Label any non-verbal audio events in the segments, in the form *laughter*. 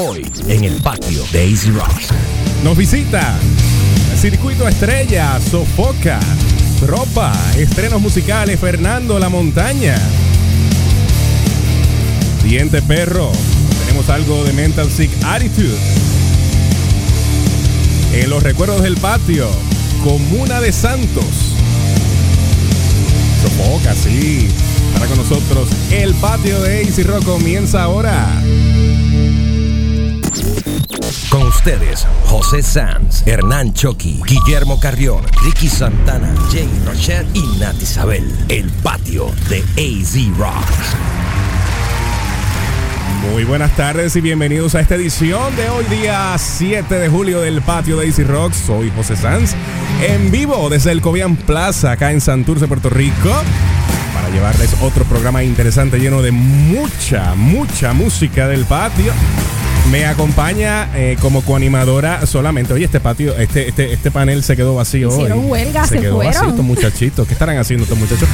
Hoy en el patio de Easy Rock. Nos visita Circuito Estrella, Sofoca, Ropa, estrenos musicales, Fernando La Montaña. Diente Perro, tenemos algo de Mental Sick Attitude. En los recuerdos del patio, Comuna de Santos. Sofoca, sí. Para con nosotros, el patio de Rock comienza ahora. Ustedes, José Sanz, Hernán Choqui, Guillermo Carrión, Ricky Santana, Jay Rocher y Nat Isabel. El patio de AZ Rock. Muy buenas tardes y bienvenidos a esta edición de hoy día 7 de julio del patio de Easy Rock. Soy José Sanz, en vivo desde el Cobian Plaza, acá en Santurce, Puerto Rico, para llevarles otro programa interesante lleno de mucha, mucha música del patio. Me acompaña eh, como coanimadora solamente. Oye, este patio, este, este, este panel se quedó vacío Hicieron hoy. huelga, se quedó fueron. vacío estos muchachitos. ¿Qué estarán haciendo estos muchachos?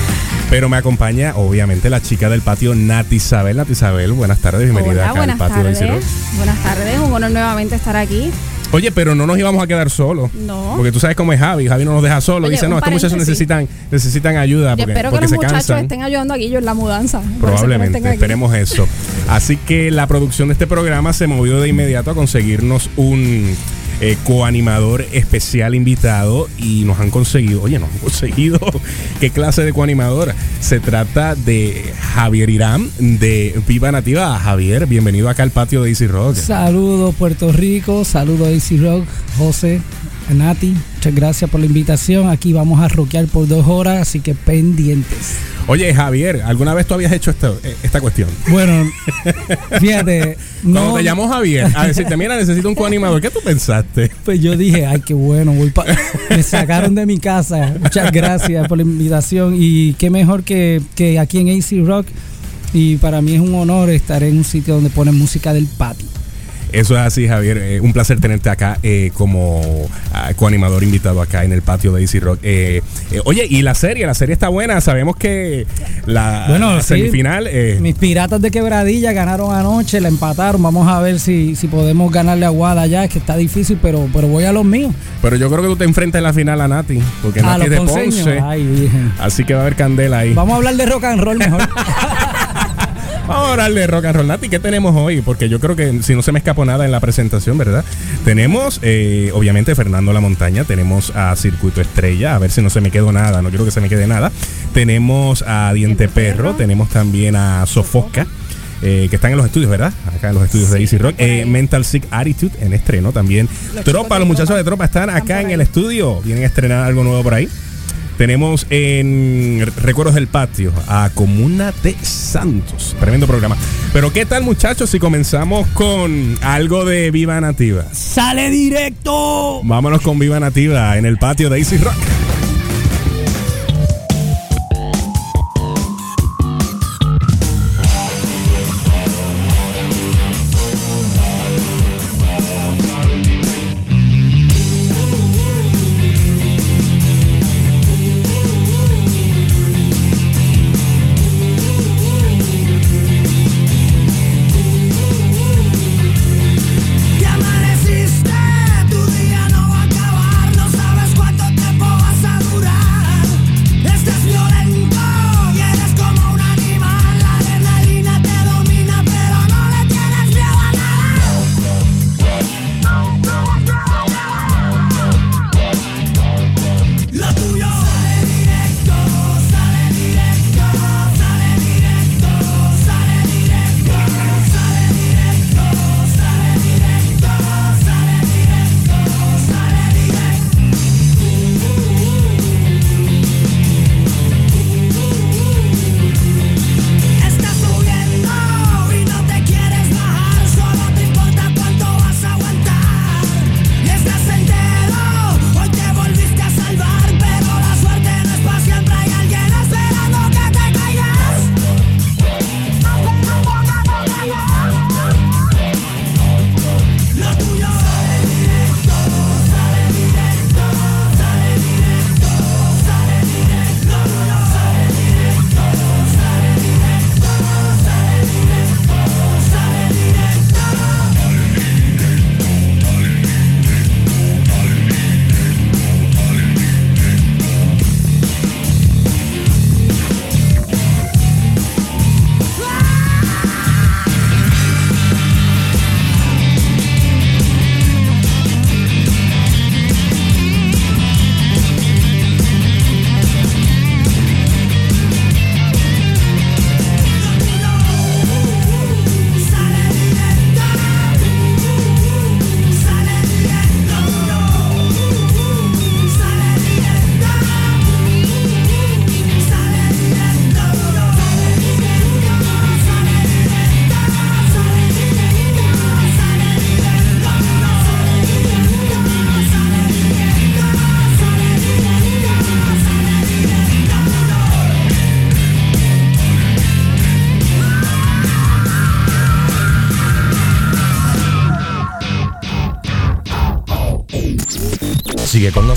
Pero me acompaña, obviamente, la chica del patio, Nati Isabel. Nati Isabel, buenas tardes, bienvenida Hola, acá al patio tardes. Buenas tardes, un honor nuevamente estar aquí. Oye, pero no nos íbamos a quedar solos. No. Porque tú sabes cómo es Javi. Javi no nos deja solos. Dice, no, estos muchachos necesitan, necesitan ayuda porque, espero que porque los se muchachos cansan. estén ayudando a Guillo en la mudanza. Que no Probablemente, esperemos eso. Así que la producción de este programa se movió de inmediato a conseguirnos un eh, coanimador especial invitado y nos han conseguido, oye, nos han conseguido, *laughs* ¿qué clase de coanimador? Se trata de Javier Irán de Viva Nativa. Javier, bienvenido acá al patio de Easy Rock. Saludos Puerto Rico, saludos Easy Rock, José, Nati, muchas gracias por la invitación. Aquí vamos a rockear por dos horas, así que pendientes. Oye, Javier, ¿alguna vez tú habías hecho esto, eh, esta cuestión? Bueno, *laughs* fíjate, Cuando no, te llamó Javier a decirte, mira, necesito un coanimador, ¿qué tú pensaste? pues yo dije, ay, qué bueno, voy pa- me sacaron de mi casa. Muchas gracias por la invitación y qué mejor que, que aquí en AC Rock. Y para mí es un honor estar en un sitio donde ponen música del patio. Eso es así, Javier. Eh, un placer tenerte acá eh, como ah, coanimador invitado acá en el patio de Easy Rock. Eh, eh, oye, y la serie, la serie está buena. Sabemos que la, Bueno, la sí. semifinal. eh, Mis piratas de quebradilla ganaron anoche, la empataron. Vamos a ver si, si podemos ganarle a Guada ya, que está difícil, pero, pero voy a los míos. pero yo creo que tú te enfrentas en la final a Nati, porque A Nati es de. Ponce. Ay. Así que va a haber candela ahí. Vamos a hablar de rock and roll mejor. *laughs* Vamos a hablar de rock and roll. Nati, ¿qué tenemos hoy? Porque yo creo que si no se me escapó nada en la presentación, ¿verdad? Tenemos, eh, obviamente, Fernando La Montaña. Tenemos a Circuito Estrella. A ver si no se me quedó nada. No quiero que se me quede nada. Tenemos a Diente Perro. Tenemos también a Sofoca. eh, que están en los estudios, ¿verdad? Acá en los estudios de Easy Rock. Eh, Mental Sick Attitude en estreno también. Los Tropa, los muchachos de Tropa están acá en el estudio. Vienen a estrenar algo nuevo por ahí. Tenemos en Recuerdos del Patio a Comuna de Santos. Tremendo programa. Pero ¿qué tal muchachos si comenzamos con algo de Viva Nativa? ¡Sale directo! Vámonos con Viva Nativa en el patio de Easy Rock.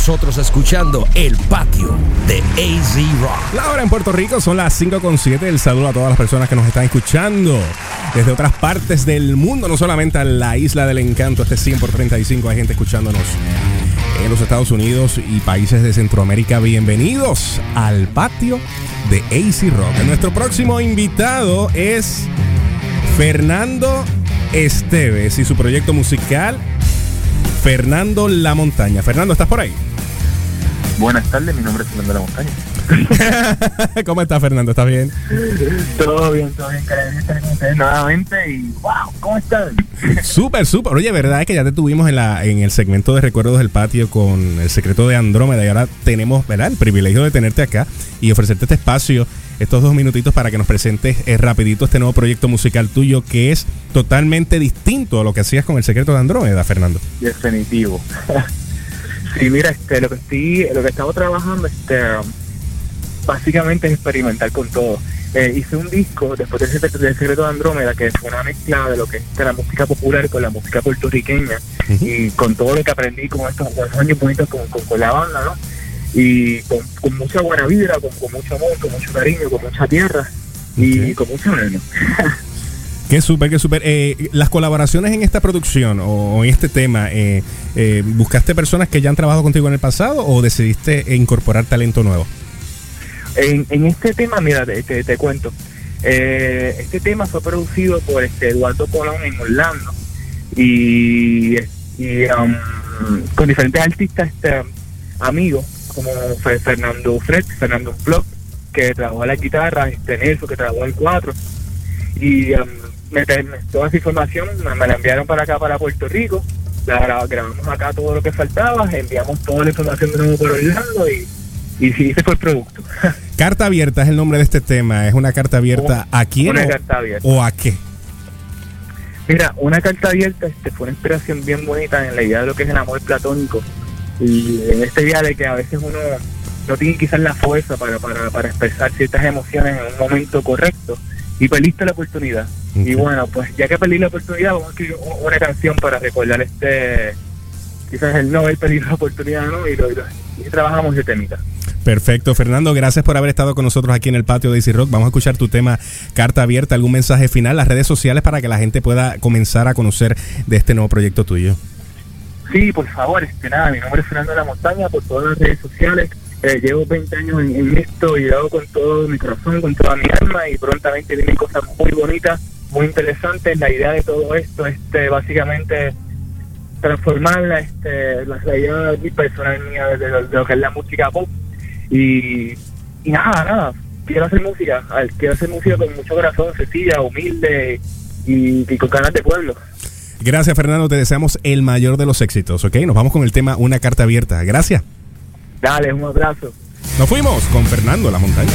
Nosotros escuchando El Patio de AZ Rock. La hora en Puerto Rico son las 5.7. El saludo a todas las personas que nos están escuchando desde otras partes del mundo, no solamente a la isla del encanto, este 100 por 35. Hay gente escuchándonos en los Estados Unidos y países de Centroamérica. Bienvenidos al patio de AC Rock. Nuestro próximo invitado es Fernando Esteves y su proyecto musical Fernando La Montaña. Fernando, ¿estás por ahí? Buenas tardes, mi nombre es Fernando La Montaña. *laughs* ¿Cómo estás, Fernando? ¿Estás bien? Todo bien, todo bien. Estar con ustedes nuevamente y wow, ¿cómo están? Súper, súper. Oye, ¿verdad es que ya te tuvimos en, la, en el segmento de Recuerdos del Patio con el secreto de Andrómeda y ahora tenemos, ¿verdad? El privilegio de tenerte acá y ofrecerte este espacio, estos dos minutitos para que nos presentes eh, rapidito este nuevo proyecto musical tuyo que es totalmente distinto a lo que hacías con el secreto de Andrómeda, Fernando. Definitivo. Sí, mira, este, lo que estoy, lo que he estado trabajando, este básicamente es experimentar con todo. Eh, hice un disco después del secreto, del secreto de Andrómeda que fue una mezcla de lo que es la música popular con la música puertorriqueña y con todo lo que aprendí con estos, con estos años bonitos con, con, con la banda, ¿no? Y con, con mucha buena vibra, con, mucho amor, con mucho cariño, con mucha tierra y con mucho veneno. *laughs* Qué súper, qué súper. Eh, las colaboraciones en esta producción o, en este tema, eh, eh, ¿buscaste personas que ya han trabajado contigo en el pasado o decidiste incorporar talento nuevo? En, este tema, mira, te, te- te cuento. Eh, este tema fue producido por este Eduardo Colón en Orlando y, y, um, con diferentes artistas este, amigos como Fe- Fernando Fred, Fernando Vlog, que trabajó la guitarra, este Nelson, que trabajó el 4 y um, me, me- toda esa información me, me la enviaron para acá, para Puerto Rico. La gra- grabamos acá todo lo que faltaba, enviamos toda la información de nuevo por Orlando y, y sí, ese fue el producto. *laughs* Carta abierta es el nombre de este tema. ¿Es una carta abierta a quién Una o, carta abierta. o a qué? Mira, una carta abierta este, fue una inspiración bien bonita en la idea de lo que es el amor platónico y en este día de que a veces uno no tiene quizás la fuerza para, para, para expresar ciertas emociones en un momento correcto y perdiste la oportunidad. Y bueno, pues ya que perdí la oportunidad, vamos a escribir una canción para recordar este, quizás el no haber perdido la oportunidad, ¿no? Y, lo, y, lo- y trabajamos ese temita. Perfecto, Fernando, gracias por haber estado con nosotros aquí en el patio de Easy Rock. Vamos a escuchar tu tema Carta Abierta, algún mensaje final, las redes sociales para que la gente pueda comenzar a conocer de este nuevo proyecto tuyo. Sí, por favor, este nada, mi nombre es Fernando de la Montaña por todas las redes sociales. Eh, llevo 20 años en, en esto y lo hago con todo mi corazón, con toda mi alma y prontamente vienen cosas muy bonitas, muy interesantes. La idea de todo esto, este, básicamente transformarla, este, la, la idea muy personal mía de, lo, de lo que es la música pop y, y nada, nada. Quiero hacer música, ver, quiero hacer música con mucho corazón, sencilla, humilde y, y con ganas de pueblo. Gracias, Fernando, te deseamos el mayor de los éxitos, ¿ok? Nos vamos con el tema Una Carta Abierta. Gracias. Dale, un abrazo. Nos fuimos con Fernando La Montaña.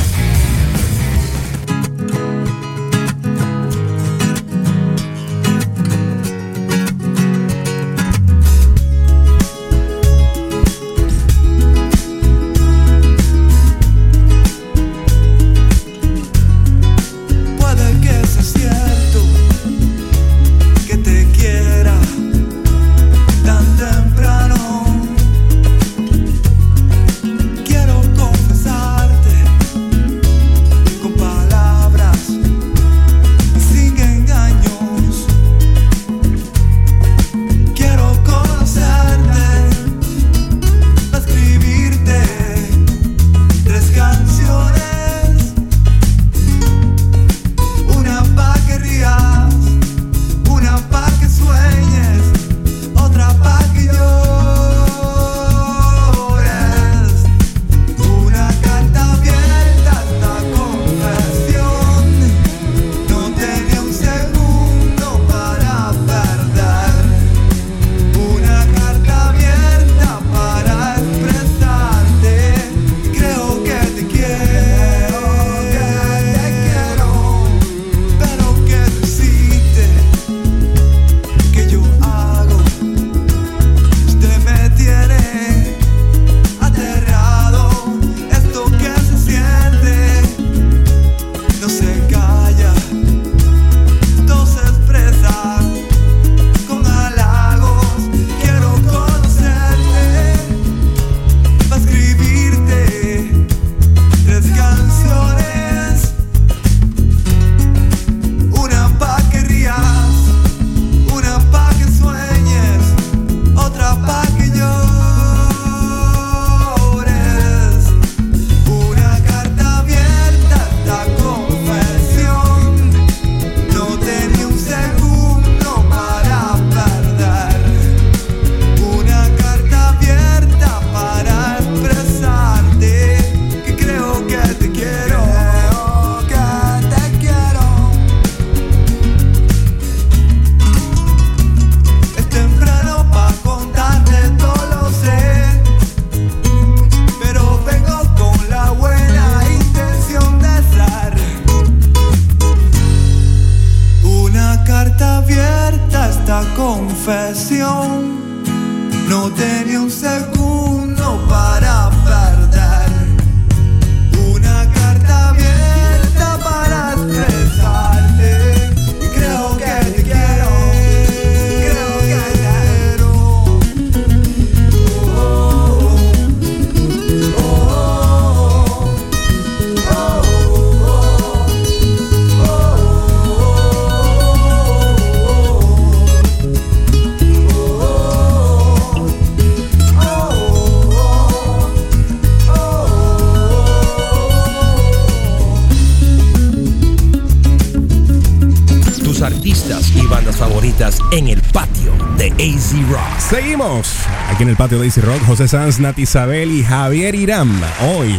Patio de Easy Rock. José Sanz, Nati Isabel y Javier Irán. Hoy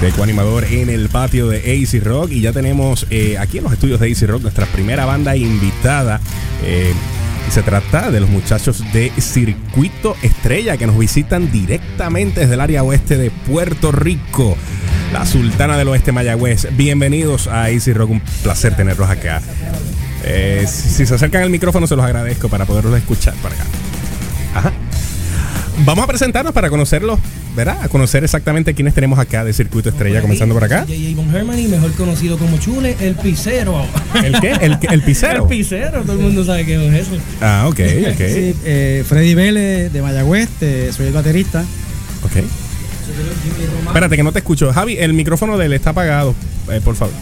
de coanimador en el patio de AC Rock. Y ya tenemos eh, aquí en los estudios de AC Rock nuestra primera banda invitada. Eh, se trata de los muchachos de Circuito Estrella que nos visitan directamente desde el área oeste de Puerto Rico. La Sultana del Oeste Mayagüez. Bienvenidos a AC Rock. Un placer tenerlos acá. Eh, si, se acercan al micrófono, se los agradezco para poderlos escuchar. Ajá. Vamos a presentarnos para conocerlos, ¿verdad? A conocer exactamente quiénes tenemos acá de Circuito Estrella, comenzando por acá. J.J. Von Hermany, mejor conocido como Chule, el pisero. ¿El qué? ¿El, el pisero? El pisero, todo el mundo sabe qué es eso. Ah, ok, *laughs* ok. Sí, eh, Freddy Vélez de Mayagüez, te- soy el baterista. Ok. Espérate, que no te escucho. Javi, el micrófono de él está apagado, eh, por favor.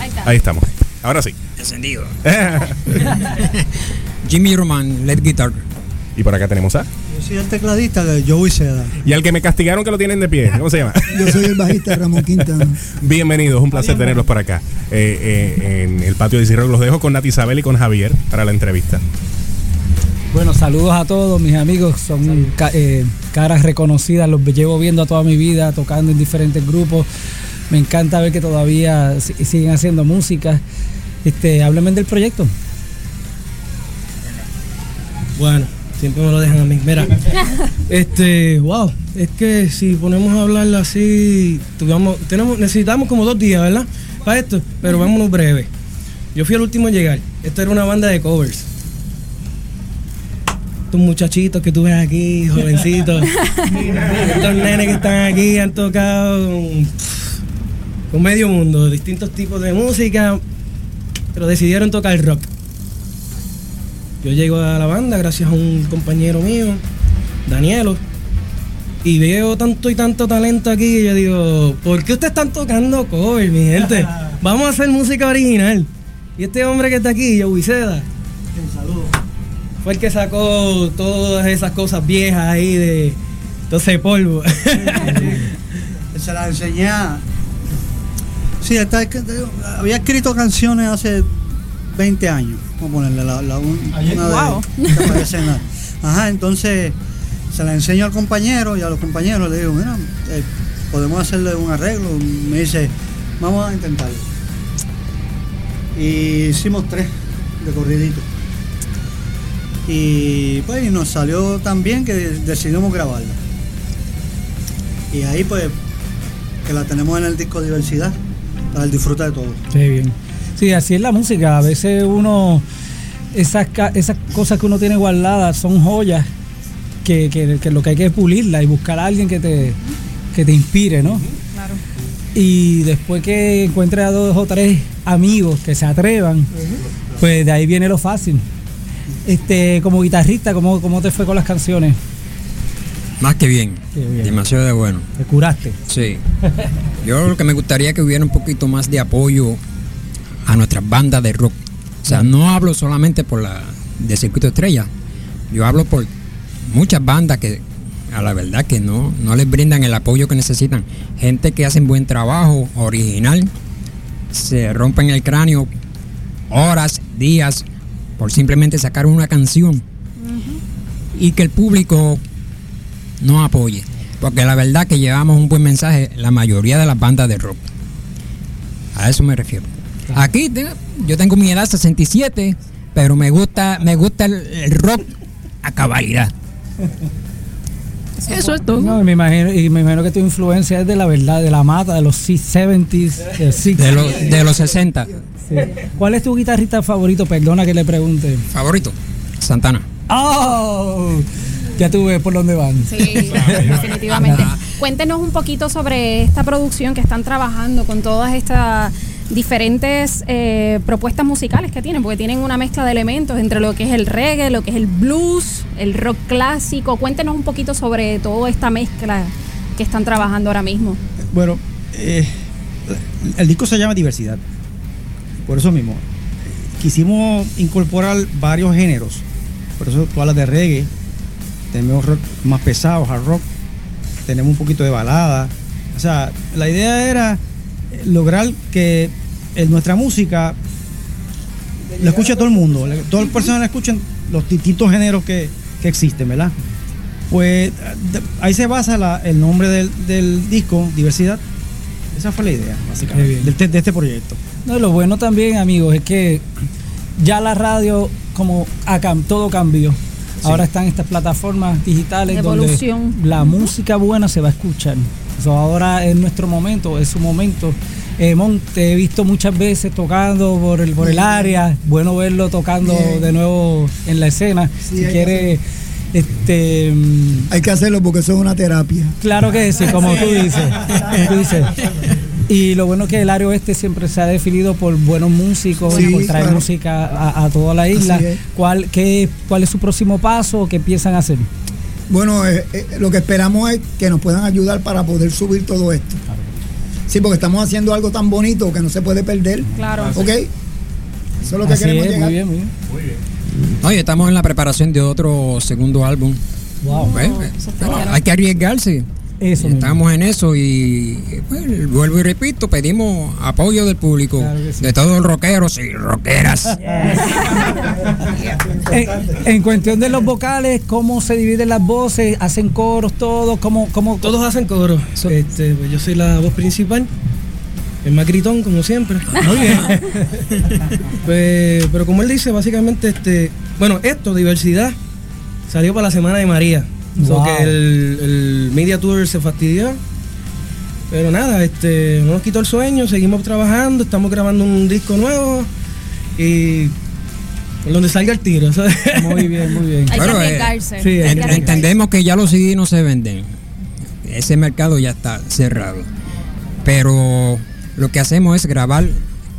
Ahí está. Ahí estamos. Ahora sí. Encendido. *laughs* *laughs* Jimmy Roman, lead guitar. Y por acá tenemos a. Yo soy el tecladista de Joey Seda. Y al que me castigaron que lo tienen de pie. ¿Cómo se llama? *laughs* Yo soy el bajista Ramón Quintana. Bienvenidos, un placer tenerlos por acá. Eh, eh, en el patio de Cirro los dejo con Nati Isabel y con Javier para la entrevista. Bueno, saludos a todos mis amigos, son ca- eh, caras reconocidas, los llevo viendo a toda mi vida, tocando en diferentes grupos. Me encanta ver que todavía si- siguen haciendo música. Este, háblenme del proyecto. Bueno, siempre me lo dejan a mí. Mira, *laughs* este, wow, es que si ponemos a hablarlo así, tuvamos, tenemos, necesitamos como dos días, ¿verdad? Para esto, pero vámonos breve. Yo fui el último en llegar. Esto era una banda de covers. Estos muchachitos que tú ves aquí, jovencitos, *laughs* estos nenes que están aquí han tocado con, con medio mundo, distintos tipos de música, pero decidieron tocar rock. Yo llego a la banda gracias a un compañero mío, Danielo, y veo tanto y tanto talento aquí y yo digo, ¿por qué ustedes están tocando cover, mi gente? *laughs* Vamos a hacer música original. Y este hombre que está aquí, Joey Seda, fue el que sacó todas esas cosas viejas ahí de todo ese polvo. *laughs* Se la enseñé. Sí, había escrito canciones hace 20 años. Vamos a ponerle la, la un- una de Wow. que aparece en la- Ajá, entonces se la enseño al compañero y a los compañeros le digo, mira, eh, podemos hacerle un arreglo. Me dice, vamos a intentarlo. Y hicimos tres de corridito. Y pues y nos salió tan bien que decidimos grabarla. Y ahí pues que la tenemos en el disco Diversidad para el disfrute de todos. Qué bien. Sí, así es la música. A veces uno, esas, esas cosas que uno tiene guardadas son joyas que, que- que lo que hay que es pulirla y buscar a alguien que te, que te inspire, ¿no? Claro. Y después que encuentres a dos o tres amigos que se atrevan, pues de ahí viene lo fácil. Este, como guitarrista, ¿cómo, cómo te fue con las canciones? Más que bien. Bien. Demasiado de bueno. ¿Te curaste? Sí. Yo lo que me gustaría que hubiera un poquito más de apoyo a nuestras bandas de rock. O sea, no hablo solamente por la de Circuito Estrella. Yo hablo por muchas bandas que a la verdad que no, no les brindan el apoyo que necesitan. Gente que hacen buen trabajo, original, se rompen el cráneo horas, días, por simplemente sacar una canción. Y que el público no apoye. Porque la verdad que llevamos un buen mensaje la mayoría de las bandas de rock. A eso me refiero. Aquí te- yo tengo mi edad 67, pero me gusta me gusta el, el rock a cabalidad. Eso es todo. No, y me imagino, y me imagino que tu influencia es de la verdad, de la mata, de los 70s, de, 60s. De, los- de los 60. Sí. ¿Cuál es tu guitarrista favorito? Perdona que le pregunte. Favorito. Santana. ¡Oh! Ya tú ves por dónde van. Sí, *laughs* definitivamente. Cuéntenos un poquito sobre esta producción que están trabajando con todas estas diferentes eh, propuestas musicales que tienen, porque tienen una mezcla de elementos entre lo que es el reggae, lo que es el blues, el rock clásico. Cuéntenos un poquito sobre toda esta mezcla que están trabajando ahora mismo. Bueno, eh, el disco se llama Diversidad. Por eso mismo. Quisimos incorporar varios géneros. Por eso tú hablas de reggae. Tenemos rock más pesado, hard rock. Tenemos un poquito de balada. O sea, la idea era lograr que eh, nuestra música la escuche todo el mundo. la- Todas las personas la escuchen los distintos géneros que, que existen, ¿verdad? Pues de- ahí se basa la- el nombre del, del disco, Diversidad. Esa fue la idea, básicamente, de, este- de este proyecto. No, lo bueno también, amigos, es que ya la radio, como todo cambió. Ahora están estas plataformas digitales Evolución. donde la música buena se va a escuchar. So, ahora es nuestro momento, es su momento. Eh, Mon, te he visto muchas veces tocando por el, por el área. Bueno verlo tocando Bien. de nuevo en la escena. Sí, si quiere, este, mm, Hay que hacerlo porque eso es una terapia. Claro que sí, como tú dices. como tú dices. Y lo bueno es que el área oeste siempre se ha definido por buenos músicos, Sí, por traer claro. música a, a toda la isla. ¿Cuál, qué, ¿Cuál es su próximo paso? ¿Qué piensan hacer? Bueno, eh, eh, lo que esperamos es que nos puedan ayudar para poder subir todo esto. Sí, porque estamos haciendo algo tan bonito que no se puede perder. Claro. ¿Ok? Eso es lo que Así queremos es, llegar. muy bien, muy bien. Oye, estamos en la preparación de otro segundo álbum. Wow. Pero hay que arriesgarse. Eso mismo. Estamos en eso y pues, vuelvo y repito, pedimos apoyo del público, Claro que sí. de todos los rockeros y rockeras. *laughs* En, en cuestión de los vocales, ¿cómo se dividen las voces? ¿Hacen coros todos? ¿Cómo, cómo, Todos hacen coro. Este, pues yo soy la voz principal. El más gritón, como siempre. Muy bien. *laughs* Pues, pero como él dice, básicamente, este, bueno, esto, diversidad, salió para la semana de María. So Wow. que el, el media tour se fastidió. Pero nada, este, no nos quitó el sueño, seguimos trabajando, estamos grabando un disco nuevo y donde salga el tiro, ¿sabes? Muy bien, muy bien. *laughs* Hay que eh, sí, hay que. Entendemos que ya los CD no se venden. Ese mercado ya está cerrado. Pero lo que hacemos es grabar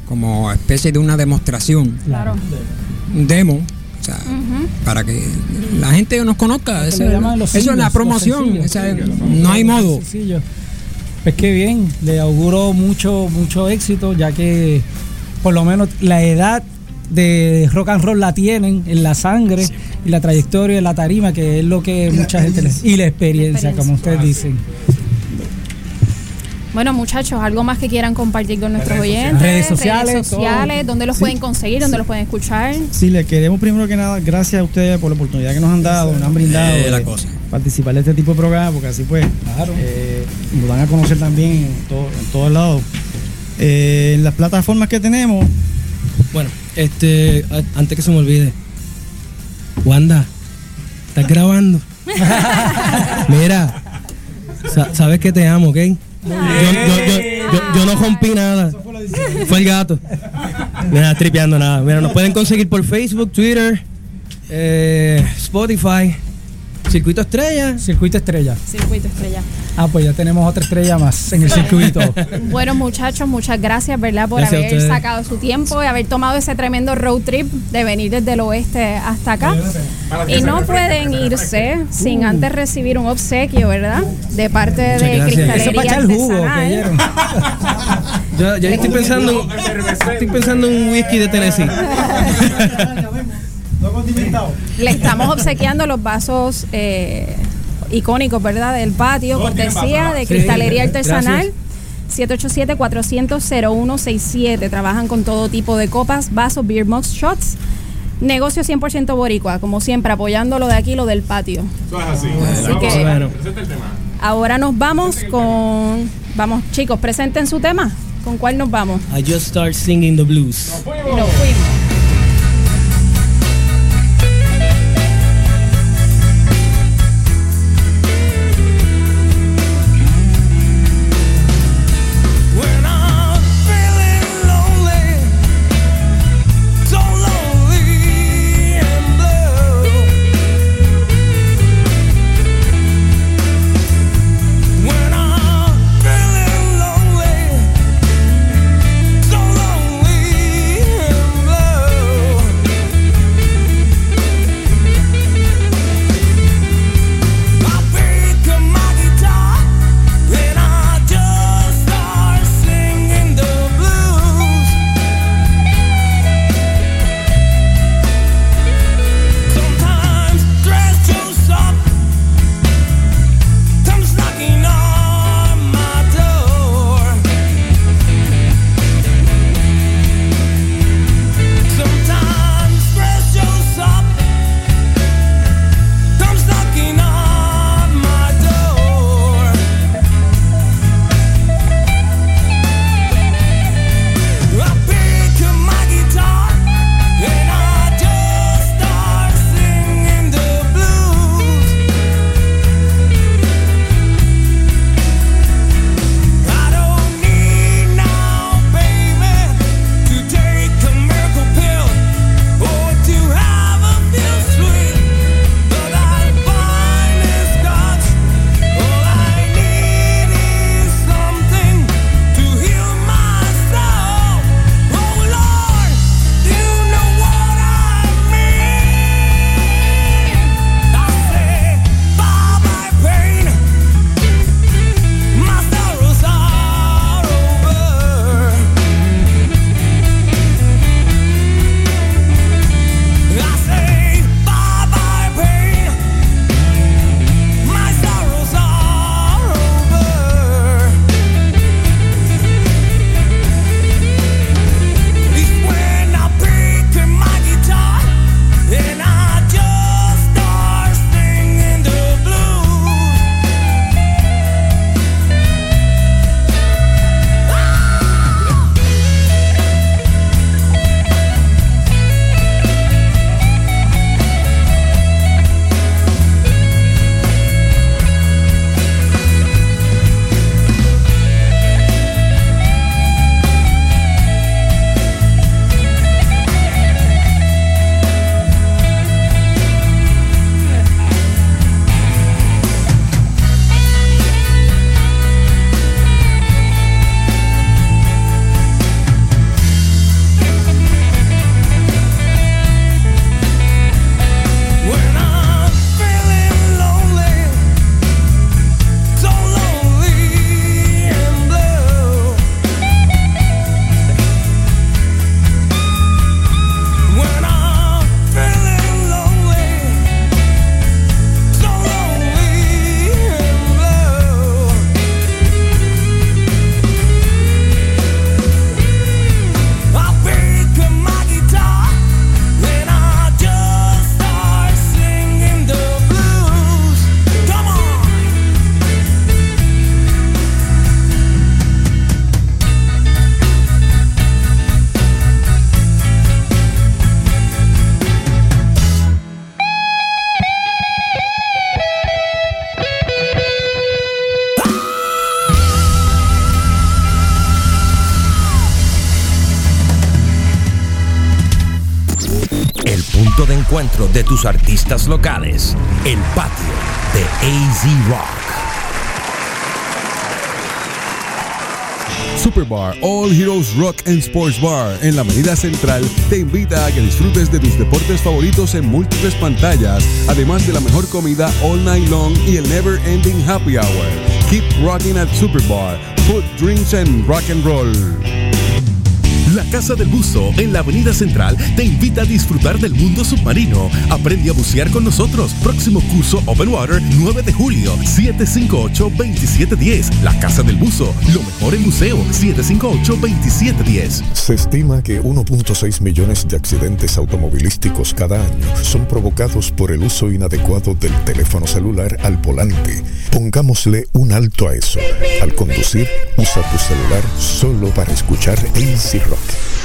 como especie de una demostración, Claro. un demo, o sea, para que la gente nos conozca. Eso, es la promoción. sencillos. o sea, no hay modo. Sencillo. Pues qué bien, le auguro mucho, mucho éxito, ya que por lo menos la edad de rock and roll la tienen en la sangre y la trayectoria en la tarima, que es lo que Y la mucha gente le- y la experiencia, experiencia. como ustedes dicen. Bueno, muchachos, algo más que quieran compartir con nuestros oyentes. Redes sociales, redes sociales, dónde los Sí. pueden conseguir, dónde los pueden escuchar. Sí, le queremos primero que nada, gracias a ustedes por la oportunidad que nos han dado, nos han brindado Eh, la cosa. participar de este tipo de programa, porque así pues eh, nos van a conocer también en, todo- en todos lados. Eh, en las plataformas que tenemos, Bueno, este, antes que se me olvide, Wanda, ¿estás grabando? *laughs* Mira, sa- sabes que te amo, ¿ok? Yo, yo- yo- yo- no rompí nada. Fue el gato. Mira, tripeando nada. Mira, nos pueden conseguir por Facebook, Twitter, eh, Spotify, Circuito Estrella. Circuito Estrella. Circuito Estrella. Ah, pues ya tenemos otra estrella más en el circuito. *laughs* Bueno, muchachos, muchas gracias, ¿verdad? Por Gracias haber sacado su tiempo y haber tomado ese tremendo road trip de venir desde el oeste hasta acá. Y no pueden irse sin antes recibir un obsequio, ¿verdad? De parte de. Cristalería Eso para echar el jugo, Artesanal. *laughs* Yo, yo estoy pensando, estoy pensando en un whisky de Tennessee. *laughs* Le estamos obsequiando los vasos eh, icónicos, ¿verdad? Del patio, cortesía de Cristalería Artesanal. 787-400-0167. Trabajan con todo tipo de copas, vasos, beer mugs, shots. Negocio 100% boricua, como siempre, apoyando lo de aquí, lo del patio. Así que Bueno, ahora nos vamos con... Vamos, chicos, presenten su tema. ¿Con cuál nos vamos? I just start singing the blues. Y nos fuimos. De tus artistas locales. El patio de AZ Rock. Superbar All Heroes Rock and Sports Bar en la Avenida Central te invita a que disfrutes de tus deportes favoritos en múltiples pantallas, además de la mejor comida all night long y el never ending happy hour. Keep rocking at Superbar. Food, drinks and rock and roll. La Casa del Buzo en la Avenida Central te invita a disfrutar del mundo submarino. Aprende a bucear con nosotros. Próximo curso Open Water 9 de julio 758-2710. La Casa del Buzo, lo mejor en buceo 758-2710. Se estima que 1.6 millones de accidentes automovilísticos cada año son provocados por el uso inadecuado del teléfono celular al volante. Pongámosle un alto a eso. Al conducir, usa tu celular solo para escuchar AC Rock.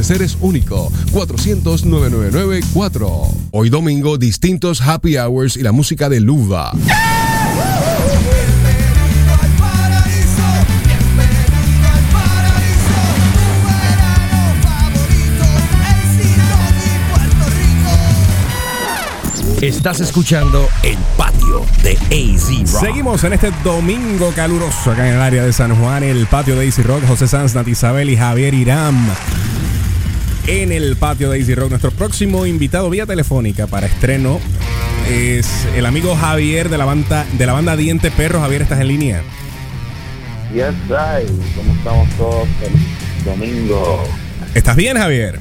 es único. 400-999-4. Hoy domingo, distintos happy hours y la música de Luva. Estás escuchando El Patio de AZ Rock. Seguimos en este domingo caluroso acá en el área de San Juan, el patio de Easy Rock, José Sanz, Isabel y Javier Irán. En el patio de Easy Rock, nuestro próximo invitado vía telefónica para estreno es el amigo Javier de la banda, de la banda Diente Perro. Javier, ¿estás en línea? Yes, I. ¿Cómo estamos todos? El domingo. ¿Estás bien, Javier?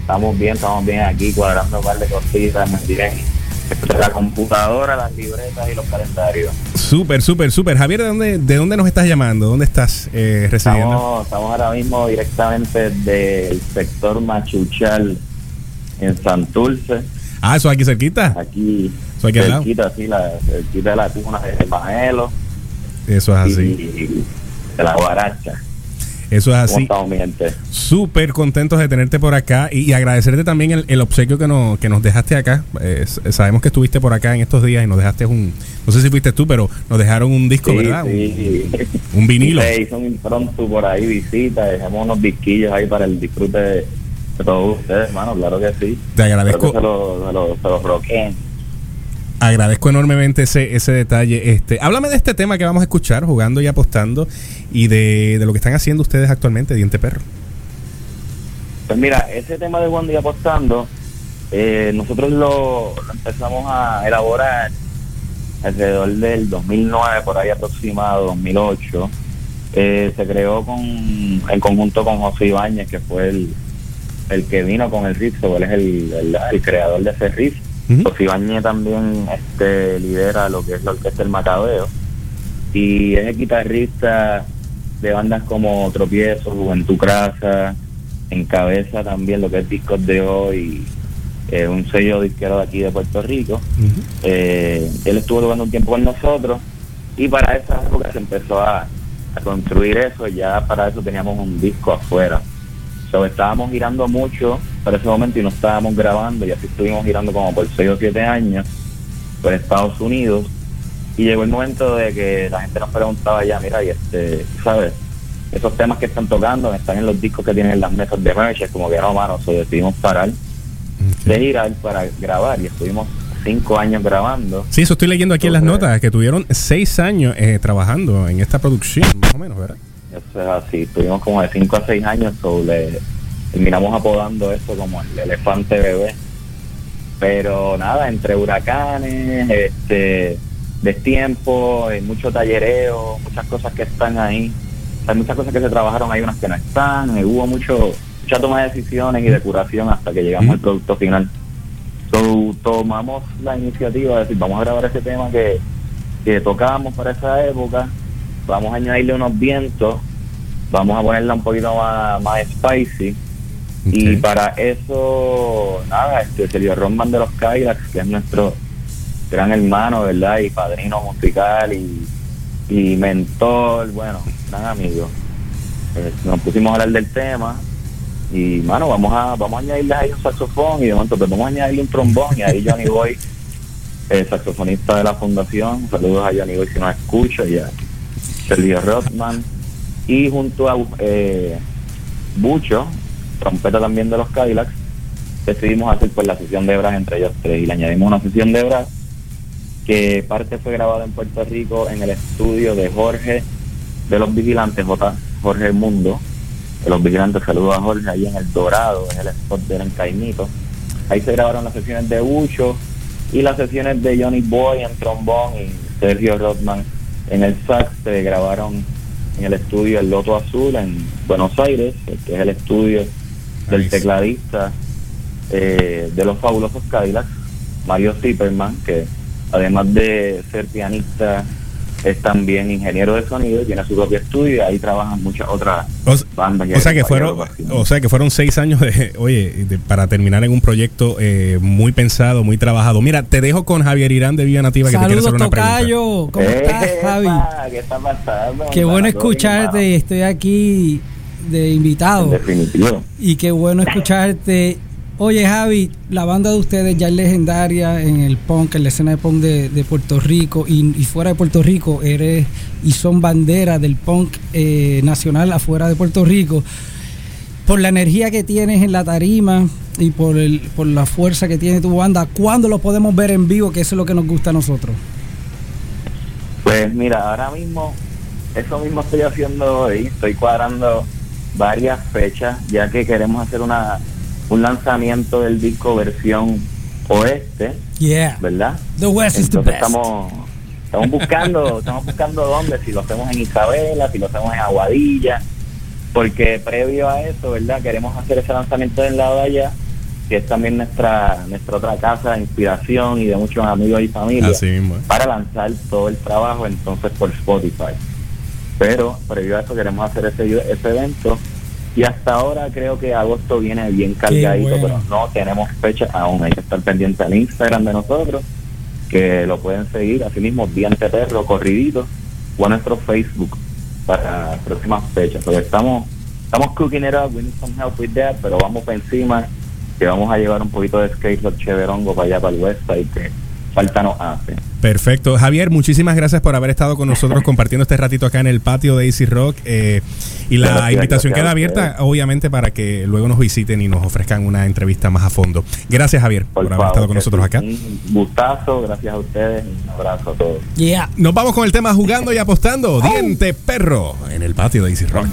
Estamos bien, estamos bien aquí cuadrando un par de cositas, me diré. La computadora, las libretas y los calendarios. Súper, súper, súper. Javier, ¿de dónde, ¿de dónde nos estás llamando? ¿Dónde estás eh, residiendo? Estamos, estamos ahora mismo directamente del sector Machuchal en Santurce. Ah, eso aquí cerquita. Aquí, Eso aquí al lado. cerquita, sí, la, cerquita de la tuna de Majelo Eso es así. y de la Guaracha. Eso es ¿Cómo así. Súper contentos de tenerte por acá y, y agradecerte también el, el obsequio que, nos que nos dejaste acá. Eh, sabemos que estuviste por acá en estos días y nos dejaste un, no sé si fuiste tú, pero nos dejaron un disco, Sí, ¿verdad? sí. Un, un vinilo. Se hizo un impromptu por ahí, visita, dejamos unos disquillos ahí para el disfrute de, todos ustedes, hermano, claro que sí. Te agradezco. Se lo, se lo, se lo roquen. Agradezco enormemente ese, ese detalle. Este, háblame de este tema que vamos a escuchar, jugando y apostando, y de, de lo que están haciendo ustedes actualmente, Diente Perro. Pues mira, ese tema de Juan Día Apostando, eh, nosotros lo, empezamos a elaborar alrededor del 2009, por ahí aproximado, 2008. Eh, se creó con en conjunto con José Ibáñez, que fue el, el que vino con el riff, o él es el, el- el creador de ese riff. José Ibáñez también este, lidera lo que es la orquesta El Macabeo y es el guitarrista de bandas como Tropiezo, Juventud Crasa, encabeza también lo que es Discos de Hoy, eh, un sello disquero de aquí de Puerto Rico. Eh, él estuvo tocando un tiempo con nosotros y para esa época se empezó a, a construir eso, ya para eso teníamos un disco afuera. So, estábamos girando mucho para ese momento y no estábamos grabando y así estuvimos girando como por 6 o 7 años por Estados Unidos y llegó el momento de que la gente nos preguntaba ya, mira, y este, ¿sabes? Esos temas que están tocando están en los discos que tienen en las mesas de merch, es como que no, mano, so, decidimos parar de girar para grabar y estuvimos cinco años grabando. Sí, eso estoy leyendo aquí en las notas, que tuvieron seis años eh, trabajando en esta producción, más o menos, ¿verdad? Eso es así, estuvimos como de 5 a 6 años, so le terminamos apodando eso como el elefante bebé. Pero nada, entre huracanes, este, destiempo, eh, mucho tallereo, muchas cosas que están ahí. Hay muchas cosas que se trabajaron, hay unas que no están, eh, hubo mucho mucha toma de decisiones y de curación hasta que llegamos al producto final. So, tomamos la iniciativa de decir, vamos a grabar ese tema que, que tocábamos para esa época, vamos a añadirle unos vientos, vamos a ponerla un poquito más, más spicy Y para eso, nada, este Sergio Roman de los Kylax, que es nuestro gran hermano, ¿verdad? Y padrino musical y, y mentor, bueno, gran amigo. Eh, nos pusimos a hablar del tema y, mano, vamos a vamos a añadirle ahí un saxofón y de momento pues vamos a añadirle un trombón y ahí Johnny Boy, *laughs* el saxofonista de la fundación, saludos a Johnny Boy si nos escucha y a Sergio Rothman y junto a eh, Bucho, trompeta también de los Cadillacs, decidimos hacer pues la sesión de brass entre ellos tres y le añadimos una sesión de brass que parte fue grabada en Puerto Rico en el estudio de Jorge de los Vigilantes, J. Jorge Mundo, de los Vigilantes, saludos a Jorge ahí en el Dorado, en el spot de en Caimito. Ahí se grabaron las sesiones de Bucho y las sesiones de Johnny Boy en trombón y Sergio Rodman en el sax se grabaron en el estudio El Loto Azul en Buenos Aires, que es el estudio del tecladista eh, de los fabulosos Cadillacs, Mario Zipperman, que además de ser pianista es también ingeniero de sonido, tiene su propio estudio y ahí trabajan muchas otras bandas. O sea que fueron, o sea que fueron seis años de, oye, de- para terminar en un proyecto eh, muy pensado, muy trabajado. Mira, te dejo con Javier Irán de Vía Nativa que te quiere hacer Saludos, una pregunta. Tocayo. ¿Cómo estás, Javi? ¿Qué está pasando? Qué bueno escucharte. Estoy aquí de invitado. Definitivo. Y qué bueno escucharte. Oye, Javi, la banda de ustedes ya es legendaria en el punk, en la escena de punk de, de Puerto Rico y, y fuera de Puerto Rico, eres y son bandera del punk eh, nacional afuera de Puerto Rico. Por la energía que tienes en la tarima y por, el, por la fuerza que tiene tu banda, ¿cuándo lo podemos ver en vivo? Que eso es lo que nos gusta a nosotros. Pues mira, ahora mismo, eso mismo estoy haciendo hoy, estoy cuadrando varias fechas, ya que queremos hacer una un lanzamiento del disco versión oeste, Yeah. ¿verdad? The West is the Entonces best. estamos estamos buscando, *laughs* estamos buscando dónde, si lo hacemos en Isabela, si lo hacemos en Aguadilla, porque previo a eso, ¿verdad? Queremos hacer ese lanzamiento del lado de allá, que es también nuestra nuestra otra casa de inspiración y de muchos amigos y familia Así mismo. eh. para lanzar todo el trabajo entonces por Spotify. Pero previo a eso queremos hacer ese, ese evento y hasta ahora creo que agosto viene bien cargadito, bueno. pero no tenemos fecha aún. Hay que estar pendiente al Instagram de nosotros, que lo pueden seguir, así mismo, Diente Perro, Corridito, o a nuestro Facebook para próximas fechas. Porque estamos, estamos cooking it up, we need some help with that, pero vamos para encima, que vamos a llevar un poquito de skate rock chéverongo para allá, para el website, que falta nos hace. Perfecto. Javier, muchísimas gracias por haber estado con nosotros *laughs* compartiendo este ratito acá en el patio de Easy Rock. eh, y la Gracias, invitación gracias queda abierta, obviamente, para que luego nos visiten y nos ofrezcan una entrevista más a fondo. Gracias, Javier, por, haber favor, estado con nosotros acá. Un gustazo, gracias a ustedes y un abrazo a todos. Yeah. Nos vamos con el tema jugando y apostando. Diente Perro en el patio de Easy Rock.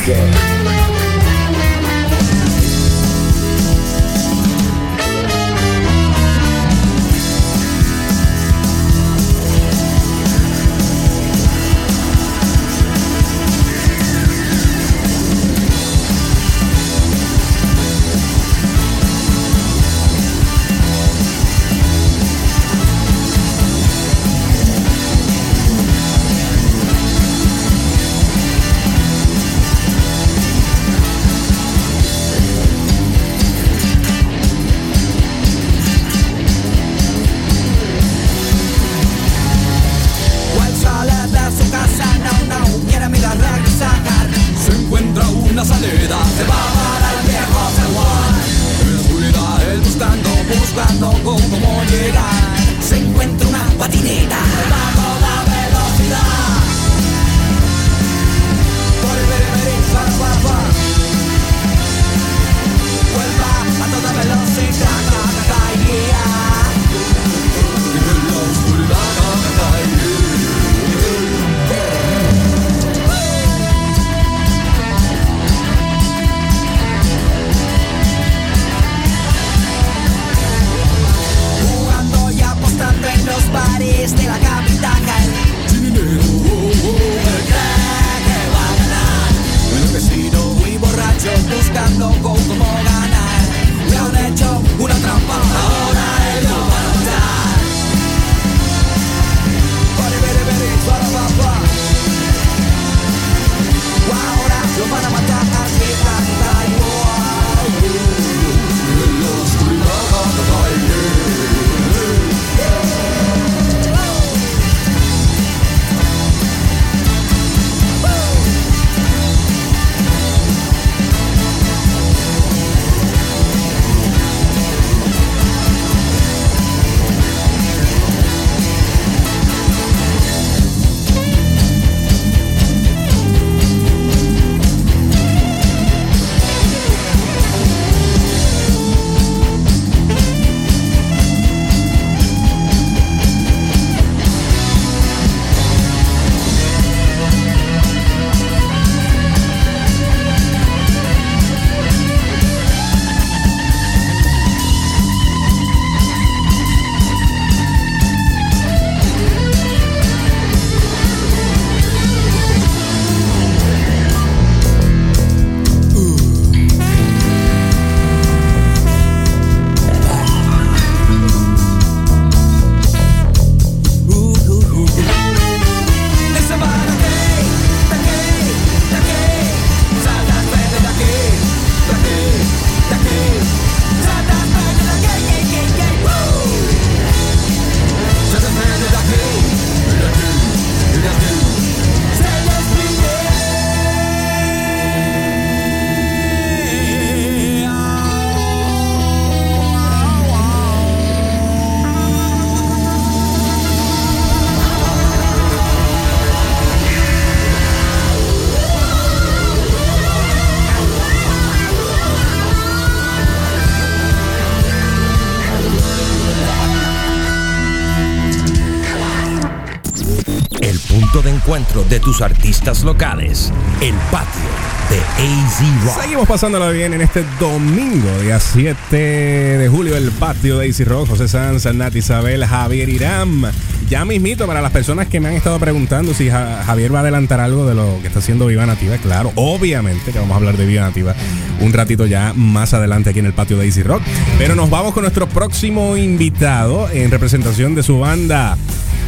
De tus artistas locales. El patio de AZ Rock. Seguimos pasándola bien en este domingo, día 7 de julio, el patio de Easy Rock, José Sanz, Nat Isabel, Javier Irán. Ya mismito, para las personas que me han estado preguntando si Ja- Javier va a adelantar algo de lo que está haciendo Viva Nativa, claro, obviamente que vamos a hablar de Viva Nativa un ratito ya más adelante aquí en el patio de Easy Rock. Pero nos vamos con nuestro próximo invitado en representación de su banda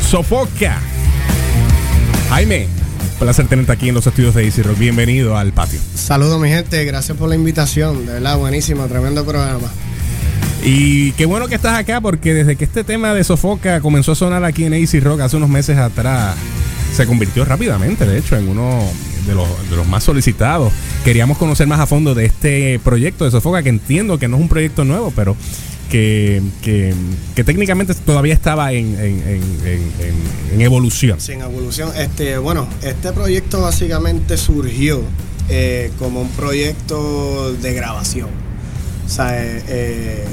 Sofoca. Jaime, placer tenerte aquí en los estudios de Easy Rock. Bienvenido al patio. Saludos mi gente, gracias por la invitación, de verdad, buenísimo, tremendo programa. Y qué bueno que estás acá porque desde que este tema de Sofoca comenzó a sonar aquí en AC Rock hace unos meses atrás, se convirtió rápidamente, de hecho, en uno de los, de los más solicitados. Queríamos conocer más a fondo de este proyecto de Sofoca, que entiendo que no es un proyecto nuevo, pero que, que, técnicamente todavía estaba en, en- en- en- en- en evolución. Evolución, este, bueno, este proyecto básicamente surgió eh, como un proyecto de grabación. O sea, eh, eh,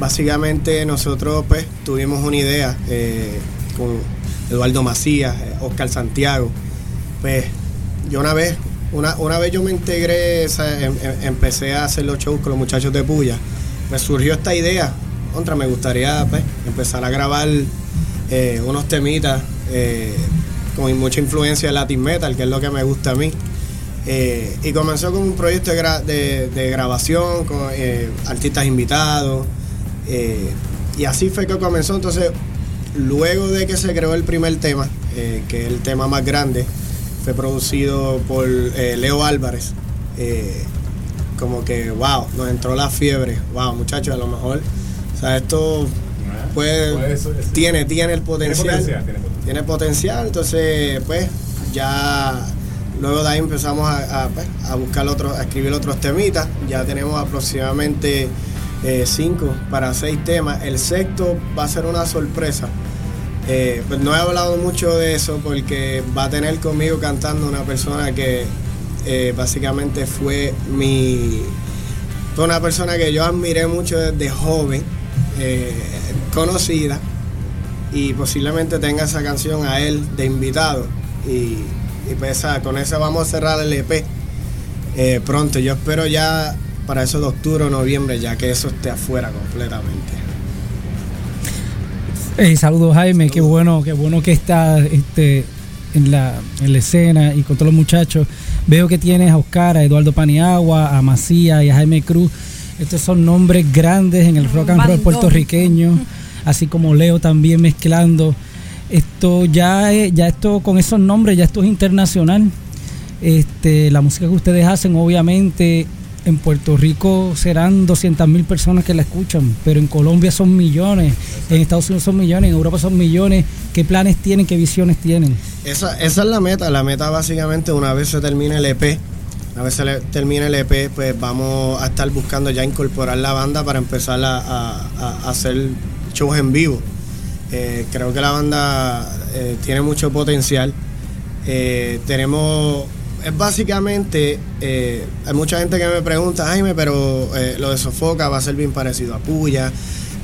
básicamente nosotros pues tuvimos una idea con Eduardo Macías, Oscar Santiago. Pues yo una vez, una, una vez yo me integré, em- em- empecé a hacer los shows con los muchachos de Puya, pues surgió esta idea. Contra, me gustaría pues, empezar a grabar eh, unos temitas eh, con mucha influencia de Latin Metal, que es lo que me gusta a mí. Eh, y comenzó con un proyecto de, de- grabación con artistas invitados. y así fue que comenzó. Entonces, luego de que se creó el primer tema, que es el tema más grande, fue producido por Leo Álvarez. Como que, wow, nos entró la fiebre. Wow, muchachos, a lo mejor, o sea, esto sí. tiene, tiene el potencial. potencial, tiene potencial. Tiene potencial, entonces, pues, ya luego de ahí empezamos a, a, pues, a buscar otros, a escribir otros temitas. Ya tenemos aproximadamente eh, cinco para seis temas. El sexto va a ser una sorpresa. Eh, pues no he hablado mucho de eso porque va a tener conmigo cantando una persona que eh, básicamente fue mi. Fue una persona que yo admiré mucho desde joven, eh, conocida, y posiblemente tenga esa canción a él de invitado. Y, y pues esa- con esa vamos a cerrar el EP eh, pronto. Yo espero ya para eso de octubre o noviembre, ya que eso esté afuera completamente. Hey, saludos Jaime, qué bueno, qué bueno que estás este, en, la, en la escena y con todos los muchachos. Veo que tienes a Oscar, a Eduardo Paniagua, a Macías y a Jaime Cruz. Estos son nombres grandes en el rock and roll puertorriqueño, así como Leo también mezclando. Esto ya, es- ya esto con esos nombres ya esto es internacional. Este, la música que ustedes hacen, obviamente, en Puerto Rico serán 200 mil personas que la escuchan, pero en Colombia son millones, en Estados Unidos son millones, en Europa son millones. ¿Qué planes tienen? ¿Qué visiones tienen? Esa, es la meta. La meta básicamente una vez se termine el EP, una vez se termine el EP, pues vamos a estar buscando ya incorporar la banda para empezar a hacer shows en vivo. Eh, creo que la banda eh, tiene mucho potencial. Eh, tenemos, es básicamente, eh, hay mucha gente que me pregunta, Jaime, pero eh, lo de Sofoca va a ser bien parecido a Puya.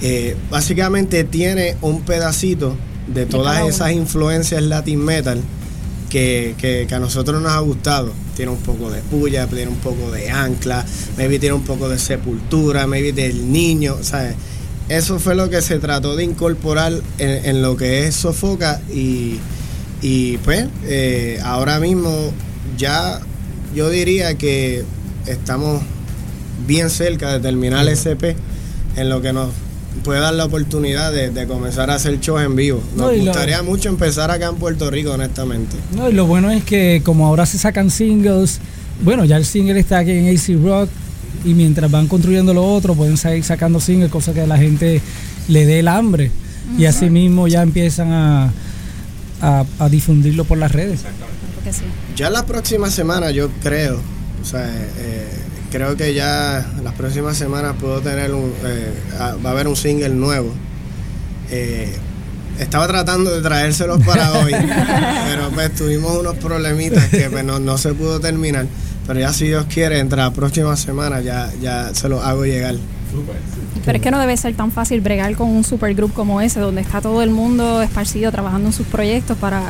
Eh, básicamente tiene un pedacito de todas esas influencias Latin Metal que, que- que a nosotros nos ha gustado. Tiene un poco de Puya, tiene un poco de Ancla, maybe tiene un poco de Sepultura, maybe del Niño, ¿sabes? Eso fue lo que se trató de incorporar en, en lo que es Sofoca y, y pues ahora mismo ya yo diría que estamos bien cerca de terminar el SP en lo que nos puede dar la oportunidad de, de comenzar a hacer shows en vivo. Nos No, y lo- gustaría mucho empezar acá en Puerto Rico, honestamente. No, y lo bueno es que como ahora se sacan singles, bueno, ya el single está aquí en AC Rock y mientras van construyendo lo otro pueden seguir sacando singles, cosa que a la gente le dé el hambre y así mismo ya empiezan a, a, a difundirlo por las redes. Porque sí. Ya la próxima semana yo creo, o sea, eh, creo que ya las próximas semanas puedo tener un, eh, va a haber un single nuevo. Eh, estaba tratando de traérselos para *laughs* hoy, pero pues tuvimos unos problemitas que pues, no, no se pudo terminar. Pero ya si Dios quiere, entre la próxima semana ya, ya se los hago llegar. Pero es que no debe ser tan fácil bregar con un supergroup como ese, donde está todo el mundo esparcido trabajando en sus proyectos para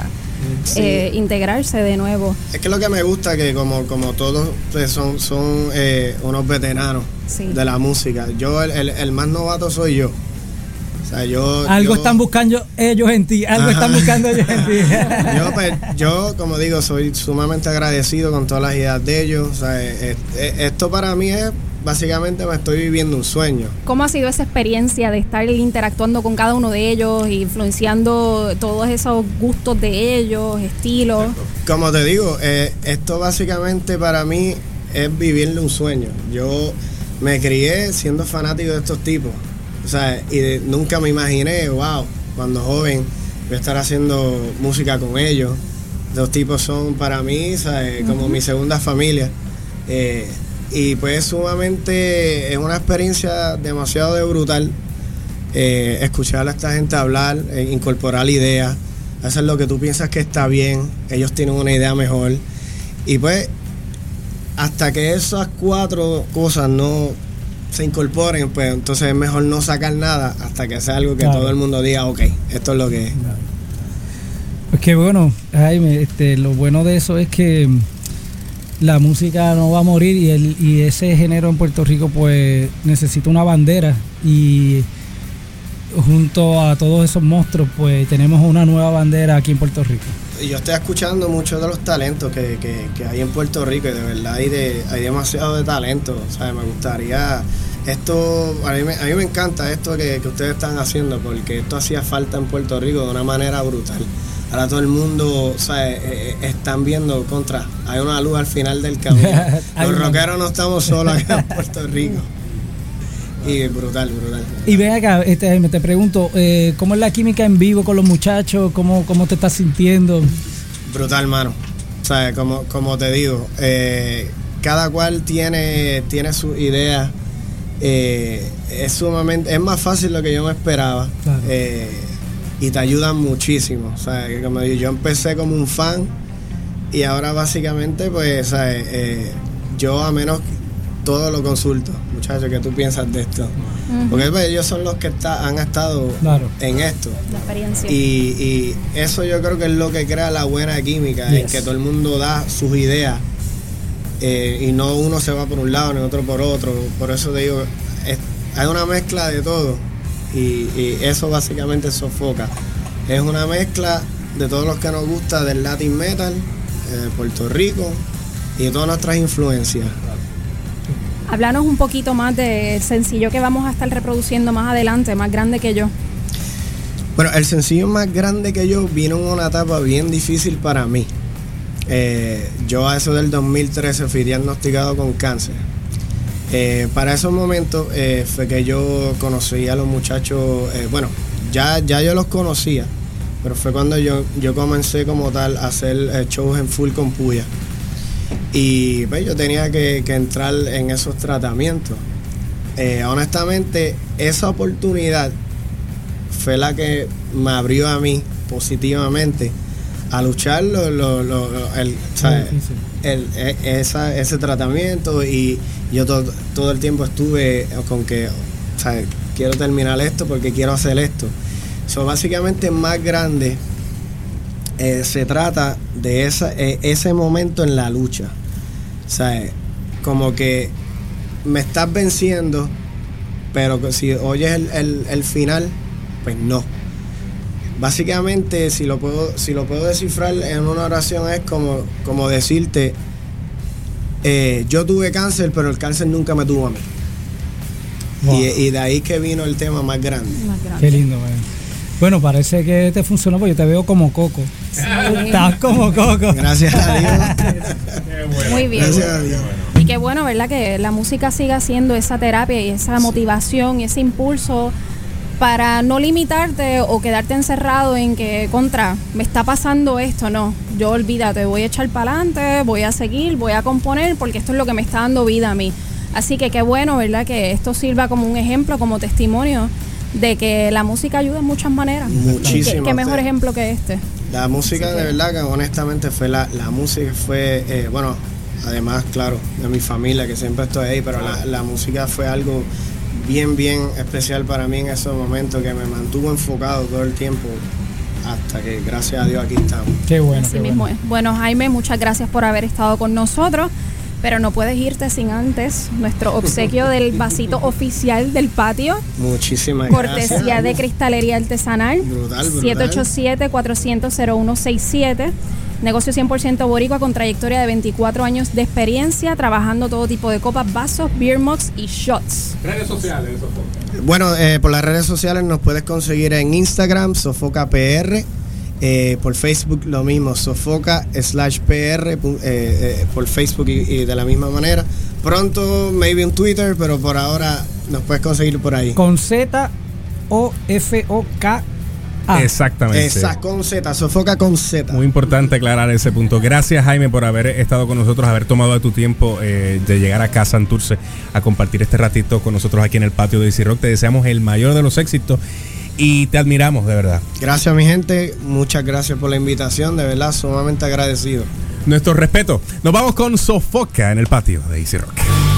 Sí. eh, integrarse de nuevo. Es que lo que me gusta que como, como todos pues, son, son eh, unos veteranos Sí. de la música. Yo el, el- el más novato soy yo. O sea, yo, Algo yo- están buscando ellos en ti. Algo Ajá. están buscando ellos en ti. *laughs* yo, pues, yo, como digo, soy sumamente agradecido con todas las ideas de ellos. O sea, eh, esto para mí es, básicamente me estoy viviendo un sueño. ¿Cómo ha sido esa experiencia de estar interactuando con cada uno de ellos, influenciando todos esos gustos de ellos, estilos? Como te digo, eh, esto básicamente para mí es vivirle un sueño. Yo me crié siendo fanático de estos tipos. O sea, y de- nunca me imaginé, wow, cuando joven voy a estar haciendo música con ellos. Los tipos son para mí, ¿sabes? como mi segunda familia. Eh, y pues sumamente es una experiencia demasiado de brutal eh, escuchar a esta gente hablar, eh, incorporar ideas, hacer lo que tú piensas que está bien, ellos tienen una idea mejor. Y pues, hasta que esas cuatro cosas no se incorporen, pues entonces es mejor no sacar nada hasta que sea algo que Claro. todo el mundo diga, ok, esto es lo que es. Pues que bueno, Jaime, este, lo bueno de eso es que la música no va a morir y, el, y ese género en Puerto Rico pues necesita una bandera y junto a todos esos monstruos pues tenemos una nueva bandera aquí en Puerto Rico. Yo estoy escuchando muchos de los talentos que, que- que hay en Puerto Rico y de verdad hay, de, hay demasiado de talento. Me gustaría, esto, a mí a mí me encanta esto que, que ustedes están haciendo porque esto hacía falta en Puerto Rico de una manera brutal. Ahora todo el mundo, sea, eh, eh, están viendo contra, hay una luz al final del camino. *laughs* Los rockeros no estamos solos acá en Puerto Rico. Y brutal, brutal. Y ven acá, este, Jaime, te pregunto, eh, ¿cómo es la química en vivo con los muchachos? ¿Cómo, cómo te estás sintiendo? Brutal, mano. Sea, como, como te digo, eh, cada cual tiene, tiene su idea. Eh, es sumamente, es más fácil lo que yo me esperaba. Claro. Eh, y te ayudan muchísimo. O sea, que como digo, yo empecé como un fan y ahora básicamente, pues, ¿sabes? Eh, yo a menos todo lo consulto. Muchachos, ¿qué tú piensas de esto? Porque pues, ellos son los que está- han estado Claro. en esto. La experiencia. Y, y eso yo creo que es lo que crea la buena química, en Yes. que todo el mundo da sus ideas eh, y no uno se va por un lado ni otro por otro. Por eso te digo, es- hay una mezcla de todo y, y eso básicamente sofoca. Es una mezcla de todos los que nos gusta del Latin Metal, eh, Puerto Rico y de todas nuestras influencias. Háblanos un poquito más del sencillo que vamos a estar reproduciendo más adelante, más grande que yo. Bueno, el sencillo más grande que yo vino en una etapa bien difícil para mí. Eh, yo a eso del 2013 fui diagnosticado con cáncer. Eh, para esos momentos eh, fue que yo conocí a los muchachos, eh, bueno, ya, ya yo los conocía, pero fue cuando yo, yo comencé como tal a hacer shows en full con Puya. Y pues, yo tenía que, entrar en esos tratamientos. Honestamente, esa oportunidad fue la que me abrió a mí positivamente a luchar lo- lo- lo-. E- ese tratamiento y yo to- todo el tiempo estuve con que quiero terminar esto porque quiero hacer esto. So, básicamente más grande eh, se trata de esa, eh, ese momento en la lucha. ¿Sabes? Como que me estás venciendo, pero si oyes el, el- el final, pues no. Básicamente, si lo puedo, si lo puedo descifrar en una oración, es como, como decirte, eh, yo tuve cáncer, pero el cáncer nunca me tuvo a mí. Wow. Y, y de ahí que vino el tema más grande. Qué lindo, man. Bueno, parece que te funcionó porque yo te veo como coco. Estás como coco. Gracias a Dios. Muy bien. Gracias a Dios. Y qué bueno, ¿verdad? Que la música siga siendo esa terapia y esa motivación y ese impulso para no limitarte o quedarte encerrado en que contra, me está pasando esto, no. Yo olvídate, voy a echar para adelante, voy a seguir, voy a componer porque esto es lo que me está dando vida a mí. Así que qué bueno, ¿verdad? Que esto sirva como un ejemplo, como testimonio de que la música ayuda en muchas maneras. Muchísimas. ¿Qué, qué mejor ejemplo que este? La música de verdad que honestamente fue la, la música fue, eh, bueno, además, claro, de mi familia que siempre estoy ahí, pero la, la música fue algo bien, bien especial para mí en esos momentos que me mantuvo enfocado todo el tiempo hasta que gracias a Dios aquí estamos. Qué bueno. Así mismo es. Bueno, Jaime, muchas gracias por haber estado con nosotros. Pero no puedes irte sin antes nuestro obsequio del vasito *laughs* oficial del patio. Muchísimas Cortesía gracias. de Cristalería Artesanal. Brutal, brutal. 787-400-0167. Negocio 100% boricua con trayectoria de 24 años de experiencia, trabajando todo tipo de copas, vasos, beer mugs y shots. Redes sociales, Bueno, eh, por las redes sociales nos puedes conseguir en Instagram, Sofoca PR. Eh, por Facebook lo mismo, Sofoca slash PR eh, eh, por Facebook y, y de la misma manera. Pronto, maybe en Twitter, pero por ahora nos puedes conseguir por ahí. Con Z O F O K A. Exactamente. Esa con Z, Sofoca con Z. Muy importante aclarar ese punto. Gracias, Jaime, por haber estado con nosotros, haber tomado de tu tiempo eh, de llegar acá a Santurce a compartir este ratito con nosotros aquí en el patio de Easy Rock. Te deseamos el mayor de los éxitos y te admiramos, de verdad. Gracias mi gente, muchas gracias por la invitación, de verdad sumamente agradecido. Nuestro respeto. Nos vamos con Sofoca en el patio de Easy Rock.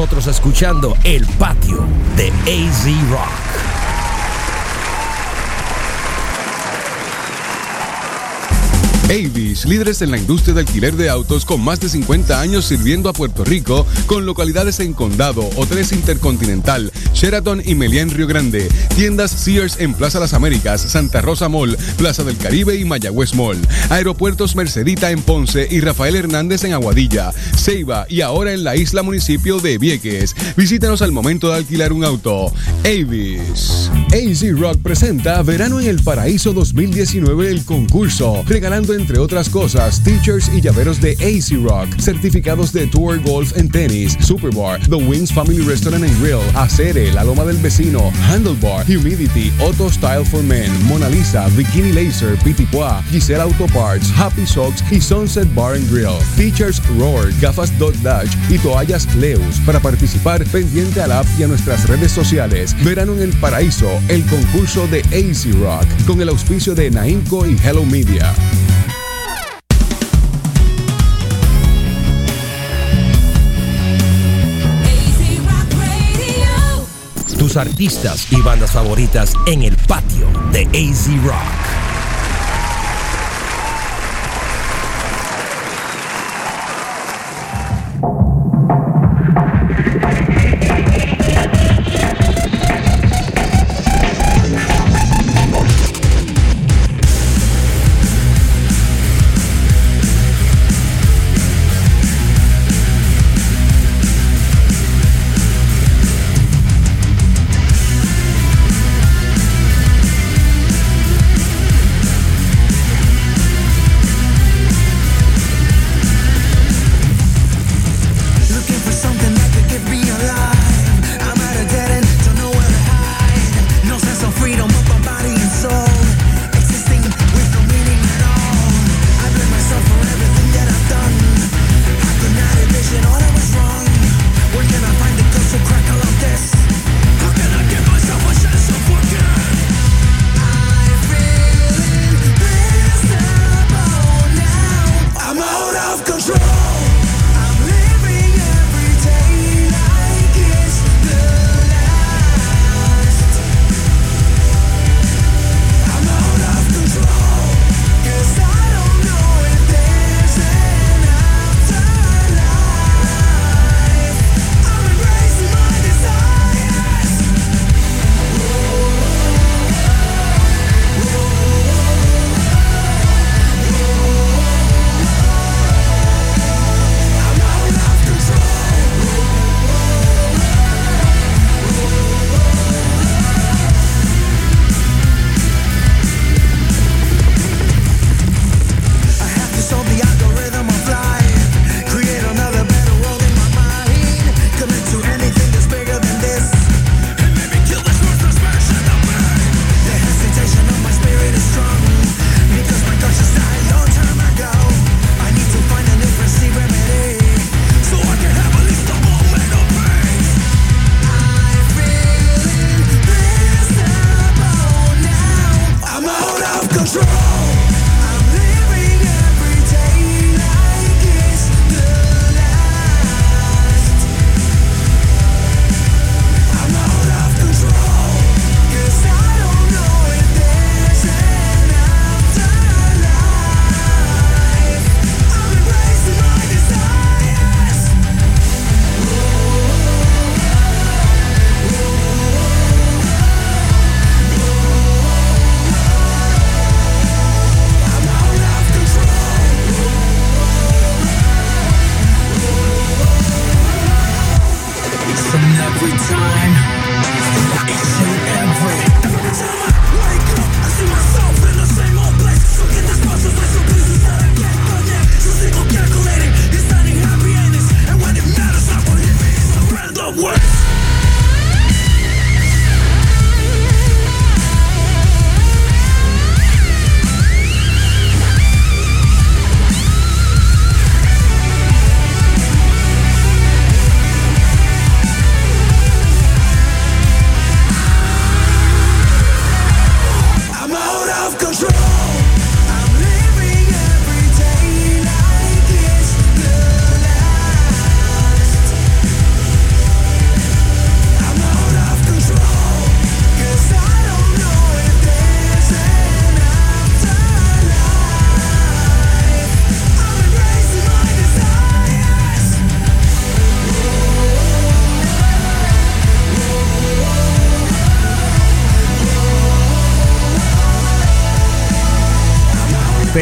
Nosotros escuchando El Patio de AZ Rock. Avis, líderes en la industria de alquiler de autos con más de 50 años sirviendo a Puerto Rico, con localidades en Condado, Hoteles Intercontinental, Sheraton y Meliá en Río Grande, tiendas Sears en Plaza Las Américas, Santa Rosa Mall, Plaza del Caribe y Mayagüez Mall, aeropuertos Mercedita en Ponce y Rafael Hernández en Aguadilla, Ceiba y ahora en la isla municipio de Vieques. Visítanos al momento de alquilar un auto. Avis. AZ Rock presenta Verano en el Paraíso 2019 el concurso, regalando entre otras cosas teachers y llaveros de AC Rock, certificados de Tour Golf en tenis, Superbar, The Wings Family Restaurant and Grill, La Loma del Vecino, Handlebar, Humidity, Auto Style for Men, Mona Lisa, Bikini Laser, Pitipoa, Giselle Auto Parts, Happy Socks y Sunset Bar and Grill. Teachers Roar, gafas Dot Dash y toallas Leus. Para participar, pendiente a la app y a nuestras redes sociales. Verano en el Paraíso, el concurso de AC Rock, con el auspicio de Naimco y Hello Media. Tus artistas y bandas favoritas en el patio de AZ Rock.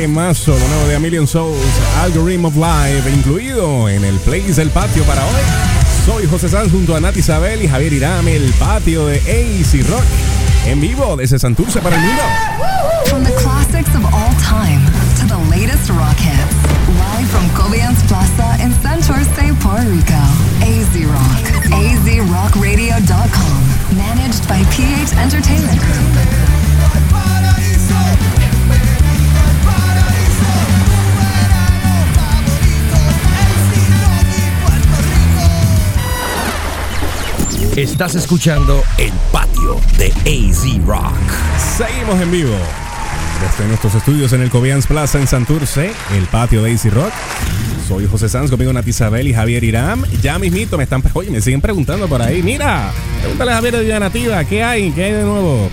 Temazo de nuevo de A Million Souls, Algorithm of Life, incluido en el Place del Patio para hoy. Soy José Sanz junto a Nati Isabel y Javier Irame, el patio de AC Rock, en vivo desde Santurce para el mundo. From the classics of all time to the latest rock hits. Live from Cobian's Plaza in Santurce, Puerto Rico. AZ Rock. AZRockRadio.com. Managed by PH Entertainment Group. Estás escuchando El Patio de AZ Rock. Seguimos en vivo desde nuestros estudios en el Cobians Plaza en Santurce, el patio de AC Rock. Soy José Sanz, conmigo Nati Isabel y Javier Irán. Ya mismito me están, oye, me siguen preguntando por ahí. Mira, pregúntale a Javier de Vida Nativa, ¿qué hay? ¿Qué hay de nuevo?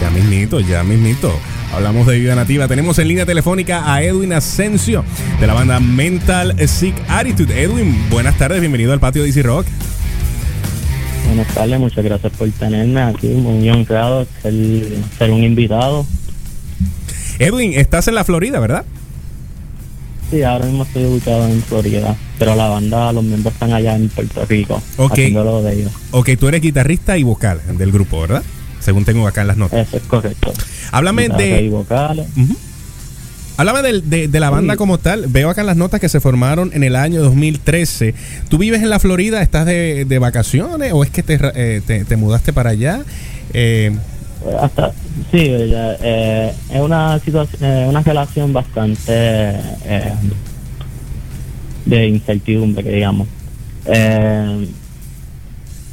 Ya mismito, ya mismito. Hablamos de Vida Nativa. Tenemos en línea telefónica a Edwin Asensio de la banda Mental Sick Attitude. Edwin, buenas tardes, bienvenido al patio de AC Rock. Buenas tardes, muchas gracias por tenerme aquí, muy honrado ser, ser un invitado. Edwin, estás en la Florida, ¿verdad? Sí, ahora mismo estoy ubicado en Florida, pero la banda, los miembros están allá en Puerto Rico, Ok. lo de ellos. Ok, tú eres guitarrista y vocal del grupo, ¿verdad? Según tengo acá en las notas. Eso es correcto. Háblame Guitarra y de, vocales. Háblame de, de la banda como tal. Veo acá en las notas que se formaron en el año 2013. ¿Tú vives en la Florida? ¿Estás de, de vacaciones o es que te, eh, te, te mudaste para allá? Eh, Hasta, sí, eh, es una situación, eh, una relación bastante eh, de incertidumbre, que digamos.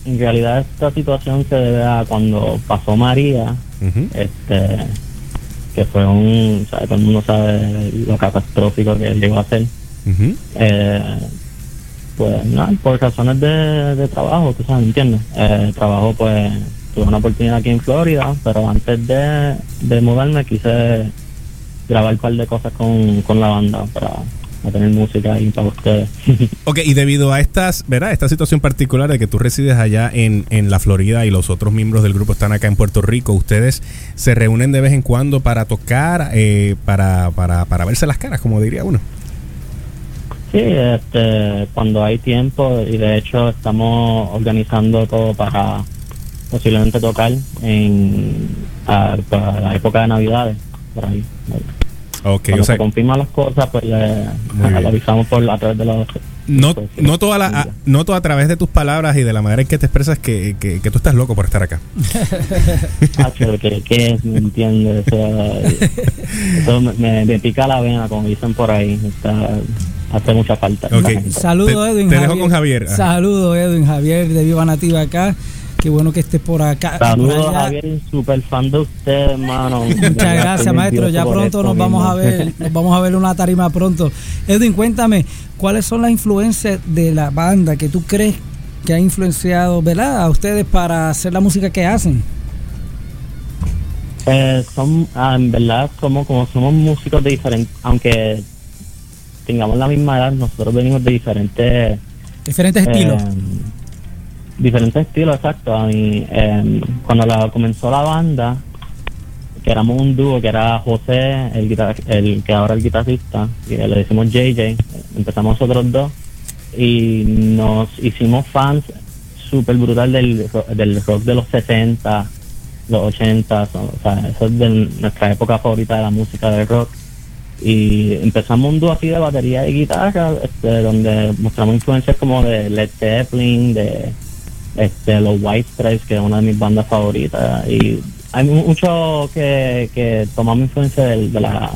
En realidad esta situación se debe a cuando pasó María, este que fue un, sabe, todo el mundo sabe lo catastrófico que llegó a ser. Eh, pues nada, por razones de, de trabajo, tú sabes, ¿entiendes? Eh, trabajo pues tuve una oportunidad aquí en Florida, pero antes de, de mudarme quise grabar un par de cosas con, con la banda para, para tener música ahí para ustedes. *laughs* ok, y debido a estas, ¿verdad? Esta situación particular de que tú resides allá en, en la Florida y los otros miembros del grupo están acá en Puerto Rico, ¿ustedes se reúnen de vez en cuando para tocar, eh, para, para, para verse las caras, como diría uno? Sí, este, cuando hay tiempo y de hecho estamos organizando todo para posiblemente tocar en a- para la época de Navidades, por ahí. Ok, Cuando o sea, se confirman las cosas, pues le, le avisamos por a través de los no, noto, a la, a- noto a través de tus palabras y de la manera en que te expresas que, que, que tú estás loco por estar acá. Hacho, que, que me entiendes, *laughs* eso, eso me, me- pica la vena, como dicen por ahí, está, hace mucha falta. Saludos, Edwin. te dejo con Javier. Ajá. Saludos, Edwin Javier de Viva Nativa acá. Qué bueno que estés por acá. Saludos, por. Javier, super fan de usted, hermano. *laughs* Muchas gracias, maestro. Ya pronto nos vamos a ver, *laughs* nos vamos a ver una tarima pronto. Edwin, cuéntame, ¿cuáles son las influencias de la banda que tú crees que ha influenciado, ¿verdad? A ustedes para hacer la música que hacen. Eh, son, ah, en verdad, somos como somos músicos de diferentes, aunque tengamos la misma edad, nosotros venimos de diferentes Diferentes estilos. Diferentes estilos, exacto. A mí, eh, cuando la, comenzó la banda, que éramos un dúo, que era José, el, guitar- el que ahora es el guitarrista, y le decimos JJ, empezamos nosotros dos, y nos hicimos fans súper brutal del, del rock de los 60, los 80, so- o sea, eso es de nuestra época favorita de la música del rock. Y empezamos un dúo así de batería y guitarra, este, donde mostramos influencias como de Led Zeppelin, de este, los White Stripes, que es una de mis bandas favoritas. Y hay mu- mucho que, que tomamos influencia del, de la,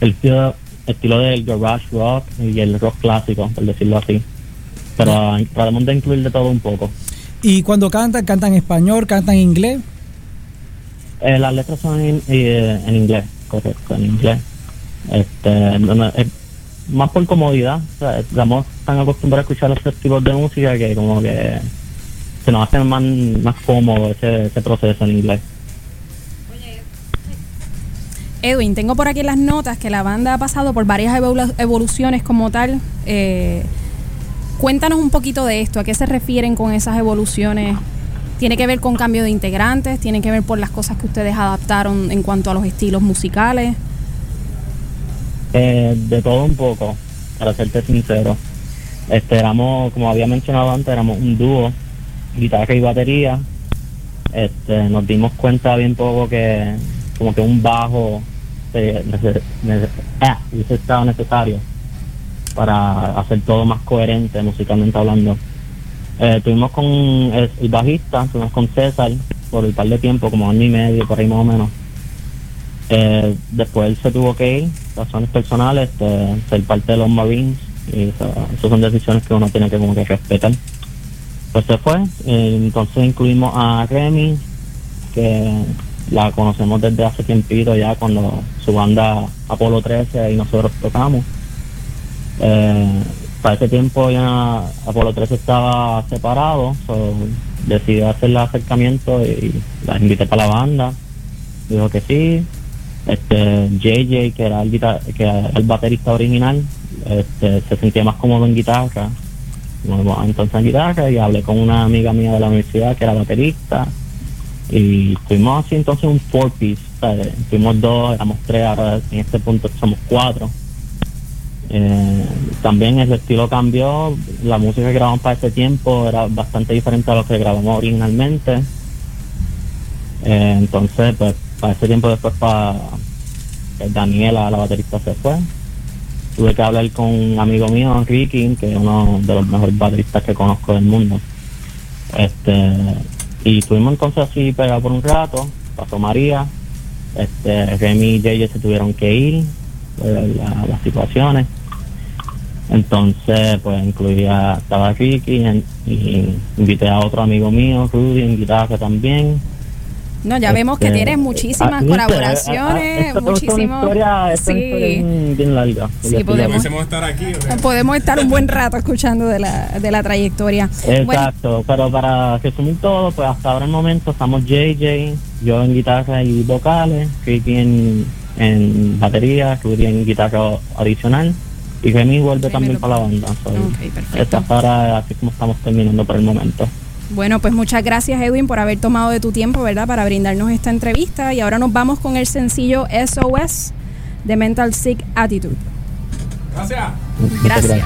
el estilo, estilo del garage rock y el rock clásico, por decirlo así. Pero tratamos de incluir de todo un poco. Y cuando cantan, cantan en español, cantan en inglés. Eh, las letras son en, eh, en inglés, correcto, en inglés. Este, no, no, es más por comodidad. O sea, estamos tan acostumbrados a escuchar esos tipos de música que como que se nos hace más, más cómodo ese, ese proceso en inglés. Edwin, tengo por aquí las notas que la banda ha pasado por varias evolu- evoluciones como tal. Eh, cuéntanos un poquito de esto, ¿a qué se refieren con esas evoluciones? ¿Tiene que ver con cambio de integrantes? ¿Tiene que ver por las cosas que ustedes adaptaron en cuanto a los estilos musicales? Eh, de todo un poco, para serte sincero. Este, éramos, como había mencionado antes, éramos un dúo, guitarra y batería. Este, nos dimos cuenta bien poco que como que un bajo se, nece- nece- ah, necesario para hacer todo más coherente musicalmente hablando. Eh, estuvimos con el, el bajista, estuvimos con César por un par de tiempo, como año y medio, por ahí más o menos. Eh, después él se tuvo que ir, razones personales, este, ser parte de los Marines, y eso son decisiones que uno tiene que como que respetar. Pues se fue, eh, entonces incluimos a Remy, que la conocemos desde hace tiempito ya cuando su banda Apolo 13 y nosotros tocamos. Eh, para ese tiempo ya Apolo 13 estaba separado, so decidí hacer el acercamiento y la invité para la banda. Dijo que sí. Este JJ, que era el, que era el baterista original, este, se sentía más cómodo en guitarra. Vamos entonces en guitarra y hablé con una amiga mía de la universidad que era baterista y fuimos así entonces un four piece fuimos dos éramos tres ahora en este punto somos cuatro. Eh, también el estilo cambió la música que grabamos para ese tiempo era bastante diferente a lo que grabamos originalmente. Eh, entonces pues para ese tiempo después para Daniela la baterista se fue tuve que hablar con un amigo mío Ricky que es uno de los mejores bateristas que conozco del mundo este y estuvimos entonces así pegados por un rato, pasó María, este, Remy y JJ se tuvieron que ir, por la- las situaciones. Entonces, pues incluía, estaba Ricky en- y invité a otro amigo mío, Rudy, en guitarra también. No, ya vemos que Este, tienes muchísimas ah, viste, ah, ah, colaboraciones, es una muchísimos. historia, Sí. bien, bien larga. Sí, podemos- estar aquí. Podemos estar un buen rato escuchando de la, de la trayectoria. Bueno, Exacto, pero para resumir todo, pues hasta ahora el momento estamos JJ, yo en guitarra y vocales, Ricky en, en batería, Rudy en guitarra adicional y Remy vuelve también para la banda. So, esta es ahora así como estamos terminando por el momento. Bueno, pues muchas gracias Edwin por haber tomado de tu tiempo, ¿verdad? Para brindarnos esta entrevista. Y ahora nos vamos con el sencillo SOS de Mental Sick Attitude. Gracias. Gracias.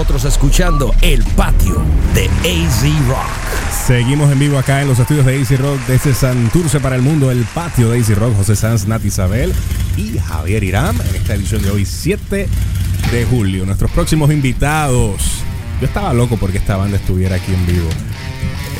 Nosotros escuchando El Patio de AZ Rock. Seguimos en vivo acá en los estudios de Easy Rock desde Santurce para el mundo, el patio de Easy Rock, José Sanz, Nati Isabel y Javier Irán en esta edición de hoy, 7 de julio. Nuestros próximos invitados. Yo estaba loco porque esta banda estuviera aquí en vivo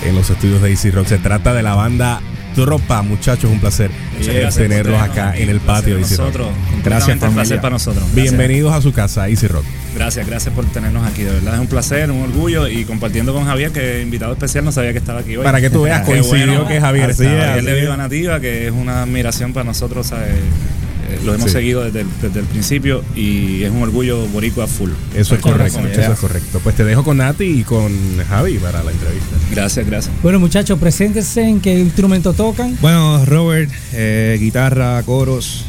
en los estudios de Easy Rock. Se trata de la banda Tropa, muchachos, un placer eh, gracias tenerlos acá en el patio de Rock. nosotros. Completamente un placer para nosotros. Gracias. Bienvenidos a su casa, Easy Rock. Gracias, gracias por tenernos aquí. De verdad es un placer, un orgullo y compartiendo con Javier, que invitado especial, no sabía que estaba aquí hoy. Para que tú veas, *laughs* Qué coincidió que Javier es, Javier de Viva. Nativa, que es una admiración para nosotros. ¿sabes? Eh, lo hemos Sí. seguido desde el, desde el principio y es un orgullo boricua full. Eso es correcto, eso es correcto. Pues te dejo con Nati y con Javi para la entrevista. Gracias, gracias. Bueno, muchachos, preséntense en qué instrumento tocan. Bueno, Robert, eh, guitarra, coros.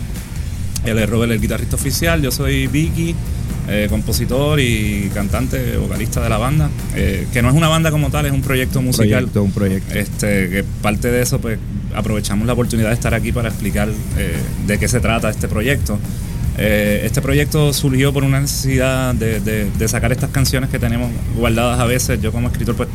Él es Robert, el guitarrista oficial. Yo soy Vicky, eh, compositor y cantante, vocalista de la banda. eh, que no es una banda como tal, es un proyecto musical. Proyecto, un proyecto. Este, que parte de eso, pues aprovechamos la oportunidad de estar aquí para explicar eh, de qué se trata este proyecto. Este proyecto surgió por una necesidad de, de- de sacar estas canciones que tenemos guardadas a veces. Yo como escritor pues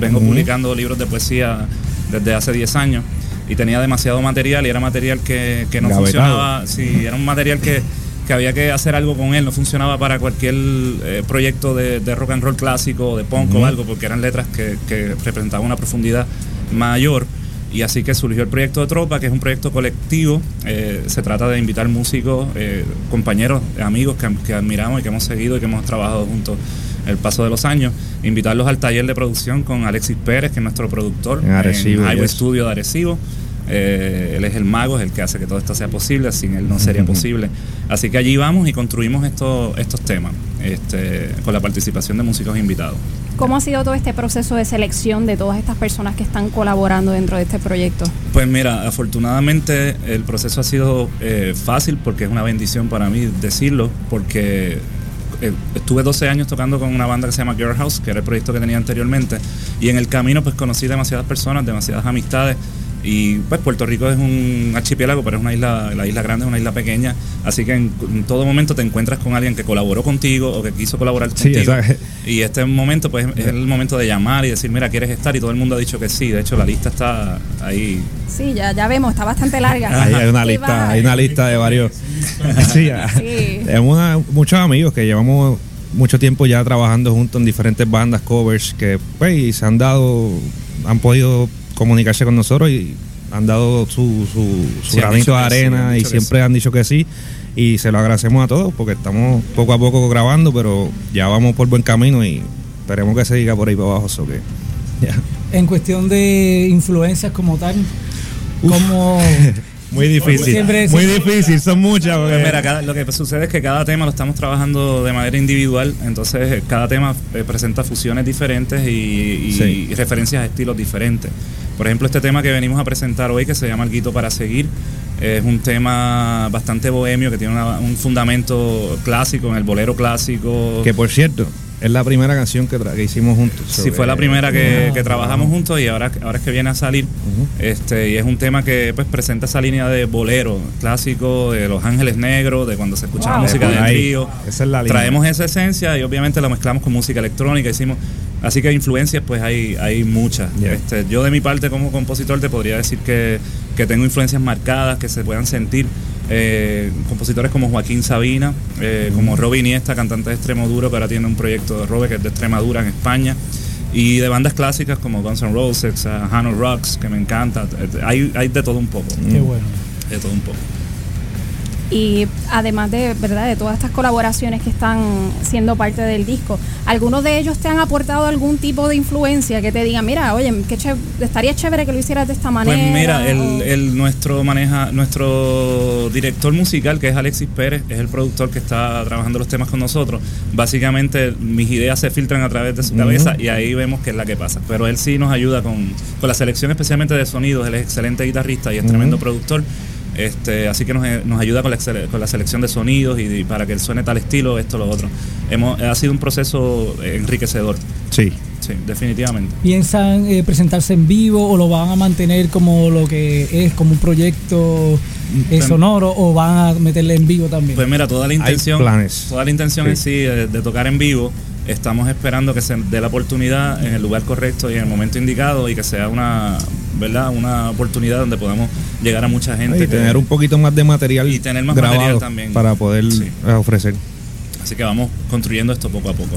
vengo publicando libros de poesía desde hace 10 años y tenía demasiado material y era material que, que no funcionaba. Sí, era un material que, que había que hacer algo con él, no funcionaba para cualquier eh, proyecto de, de rock and roll clásico o de punk o algo, porque eran letras que, que representaban una profundidad mayor. Y así que surgió el proyecto de Tropa, que es un proyecto colectivo. Eh, se trata de invitar músicos, eh, compañeros, amigos que, que admiramos y que hemos seguido y que hemos trabajado juntos el paso de los años. Invitarlos al taller de producción con Alexis Pérez, que es nuestro productor En Arecibo, Highway yes. Studio de Arecibo. Eh, él es el mago, es el que hace que todo esto sea posible, sin él no sería posible. Así que allí vamos y construimos estos, estos temas este, con la participación de músicos invitados. ¿Cómo ha sido todo este proceso de selección de todas estas personas que están colaborando dentro de este proyecto? Pues mira, afortunadamente el proceso ha sido eh, fácil porque es una bendición para mí decirlo, porque eh, estuve 12 años tocando con una banda que se llama Girl House, que era el proyecto que tenía anteriormente, y en el camino pues conocí demasiadas personas, demasiadas amistades. Y pues Puerto Rico es un archipiélago, pero es una isla, la isla grande es una isla pequeña, así que en, en todo momento te encuentras con alguien que colaboró contigo o que quiso colaborar Sí, contigo. exacto. Y este momento pues es el momento de llamar y decir, mira, ¿quieres estar? Y todo el mundo ha dicho que sí, de hecho la lista está ahí Sí, ya, ya vemos, está bastante larga. Ahí hay una lista, hay una lista de varios. *laughs* sí, ya. Sí. Tenemos a- muchos amigos que llevamos mucho tiempo ya trabajando juntos en diferentes bandas, covers, que pues y se han dado, han podido comunicarse con nosotros y han dado su, su, su granito de sí, arena y siempre han dicho que sí. Y se lo agradecemos a todos porque estamos poco a poco grabando, pero ya vamos por buen camino y esperemos que se diga por ahí para abajo. so que, ya. En cuestión de influencias como tal, como *laughs* Muy difícil, Siempre- muy siempre- difícil, son muchas. porque- mira, cada- lo que sucede es que cada tema lo estamos trabajando de manera individual, entonces eh, cada tema eh, presenta fusiones diferentes y, y- Sí. y referencias a estilos diferentes. Por ejemplo, este tema que venimos a presentar hoy, que se llama El Guito para Seguir, es un tema bastante bohemio, que tiene una- un fundamento clásico, en el bolero clásico. Que por cierto, es la primera canción que, hicimos juntos. Sí, fue la primera que, que trabajamos juntos y ahora, ahora es que viene a salir. este Y es un tema que pues presenta esa línea de bolero clásico, de Los Ángeles Negros, de cuando se escucha la Wow. música del trío. Esa es la línea. Traemos esa esencia y obviamente la mezclamos con música electrónica. Hicimos, así que influencias pues hay, hay muchas. Yeah. Este, yo de mi parte como compositor te podría decir que, que tengo influencias marcadas, que se puedan sentir. Eh, compositores como Joaquín Sabina, eh, como Robbie Iniesta, cantante de Extremo Duro, que ahora tiene un proyecto de Robe que es de Extremadura en España. Y de bandas clásicas como Guns N' Roses, uh, Hano Rocks, que me encanta. Hay, hay de todo un poco. Qué bueno. De todo un poco. Y además de, ¿verdad? de todas estas colaboraciones que están siendo parte del disco, ¿algunos de ellos te han aportado algún tipo de influencia que te digan, mira, oye, qué ché- estaría chévere que lo hicieras de esta manera? Pues mira, el, el nuestro maneja, nuestro director musical, que es Alexis Pérez, es el productor que está trabajando los temas con nosotros. Básicamente mis ideas se filtran a través de su cabeza y ahí vemos qué es la que pasa. Pero él sí nos ayuda con, con la selección especialmente de sonidos, él es excelente guitarrista y es tremendo productor. Este, así que nos, nos ayuda con la, con la selección de sonidos y, y para que suene tal estilo, esto, lo otro. Hemos, ha sido un proceso enriquecedor. Sí. Sí, definitivamente. ¿Piensan eh, presentarse en vivo o lo van a mantener como lo que es, como un proyecto eh, Pues- sonoro o van a meterle en vivo también? Pues mira, toda la intención, planes. toda la intención Sí. en sí de, de tocar en vivo estamos esperando que se dé la oportunidad en el lugar correcto y en el momento indicado y que sea una, ¿verdad? Una oportunidad donde podamos llegar a mucha gente. Y que- tener un poquito más de material Y tener más grabado material también. para poder Sí. eh, ofrecer. Así que vamos construyendo esto poco a poco.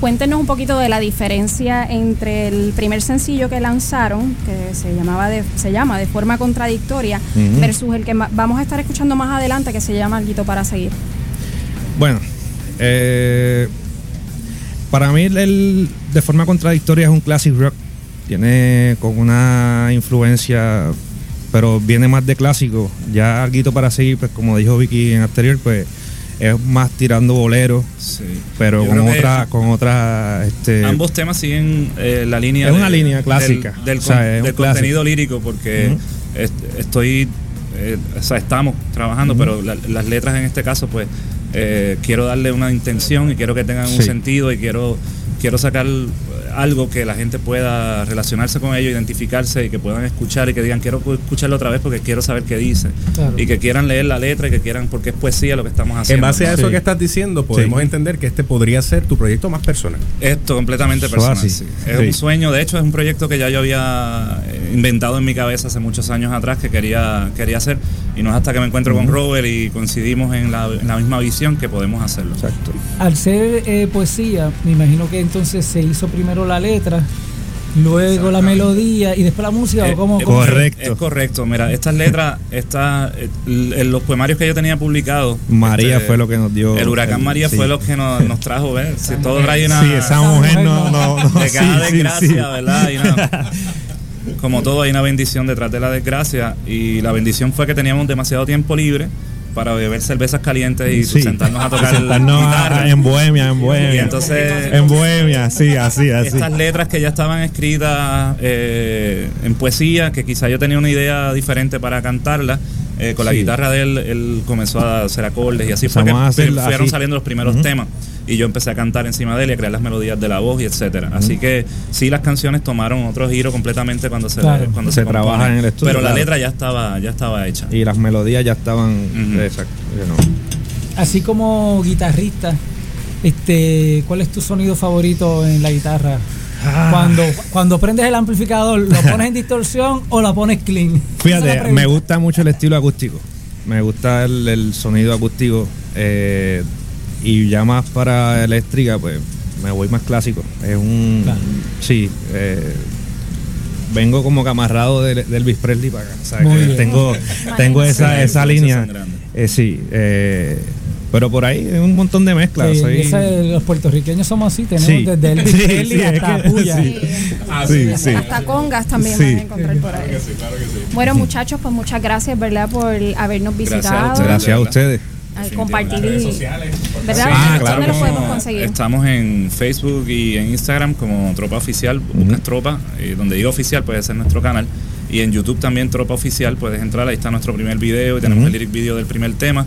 Cuéntenos un poquito de la diferencia entre el primer sencillo que lanzaron, que se llamaba de, se llama de forma contradictoria, Ujú. versus el que vamos a estar escuchando más adelante, que se llama Alguito para seguir. Bueno, eh, para mí el, el- de forma contradictoria es un classic rock. Tiene con una influencia, pero viene más de clásico. Ya algo para seguir, pues como dijo Vicky en anterior, pues es más tirando bolero, Sí. pero Yo con otra, con otra, este, Ambos temas siguen eh, la línea. Es una línea clásica. Del, del O sea, con- es un del clásico. contenido lírico, porque est- estoy. eh, o sea, estamos trabajando, pero la- las letras en este caso, pues. eh, quiero darle una intención y quiero que tengan un sentido y quiero quiero sacar algo que la gente pueda relacionarse con ello, identificarse y que puedan escuchar y que digan quiero escucharlo otra vez porque quiero saber qué dice Claro. y que quieran leer la letra y que quieran porque es poesía lo que estamos En haciendo. base a eso Sí. que estás diciendo, podemos Sí. entender que este podría ser tu proyecto más personal. Esto completamente personal. sí. Es Sí. un sueño, de hecho es un proyecto que ya yo había eh, inventado en mi cabeza hace muchos años atrás que quería, quería hacer y no es hasta que me encuentro con. Robert y coincidimos en la, en la misma visión que podemos hacerlo. Exacto. Al ser eh, poesía, me imagino que entonces se hizo primero la letra, luego la melodía y después la música. ¿o cómo, cómo? Es correcto. Mira, estas letras, estas, eh, los poemarios que yo tenía publicados. María este, fue lo que nos dio. El huracán el- María sí. fue lo que nos, nos trajo, ¿ves? Si todo trae una. Sí, esa mujer no- no- no, De cada sí, desgracia, sí. ¿verdad? Y una- *laughs* como todo, hay una bendición detrás de la desgracia. Y la bendición fue que teníamos demasiado tiempo libre para beber cervezas calientes y Sí. sentarnos a *laughs* tocar Sentarnos guitarra. en Bohemia, en Bohemia. Y entonces. En Bohemia, sí, así, así. Estas letras que ya estaban escritas eh, en poesía, que quizá yo tenía una idea diferente para cantarlas, eh, con la Sí. guitarra de él, él comenzó a hacer acordes y así fue que fueron así. saliendo los primeros temas. Y yo empecé a cantar encima de él y a crear las melodías de la voz y etcétera. Así que sí, las canciones tomaron otro giro completamente cuando se, Claro. cuando Se se, trabaja en el estudio, Pero la letra ya estaba, ya estaba hecha. Y las melodías ya estaban. Exacto. you know. Así como guitarrista, este, ¿cuál es tu sonido favorito en la guitarra? Ah. Cuando, cuando prendes el amplificador, ¿lo *laughs* pones en distorsión o la pones clean? Es Fíjate, me gusta mucho el estilo acústico. Me gusta el, el sonido acústico. eh, y ya más para eléctrica, pues me voy más clásico. Es un. Claro. Sí. eh, vengo como que amarrado de, de Elvis Presley para acá. Que. Tengo, *laughs* tengo esa, Sí, esa línea. Eh, sí. eh, pero por ahí es un montón de mezclas. Sí, ese- los puertorriqueños somos así, tenemos Sí. desde Elvis *laughs* Sí, hasta que- Puya. sí. Sí, sí. Hasta congas también Sí. van a encontrar por ahí. Bueno, muchachos, pues muchas gracias, ¿verdad? Por habernos visitado. Gracias a ustedes. al compartir y, ¿verdad? Ah, ¿Dónde claro. lo podemos Estamos- conseguir? Estamos en Facebook y en Instagram como Tropa Oficial, buscas Tropa, donde digo oficial puede ser nuestro canal. Y en YouTube también Tropa Oficial, puedes entrar, ahí está nuestro primer video y tenemos el lyric video del primer tema.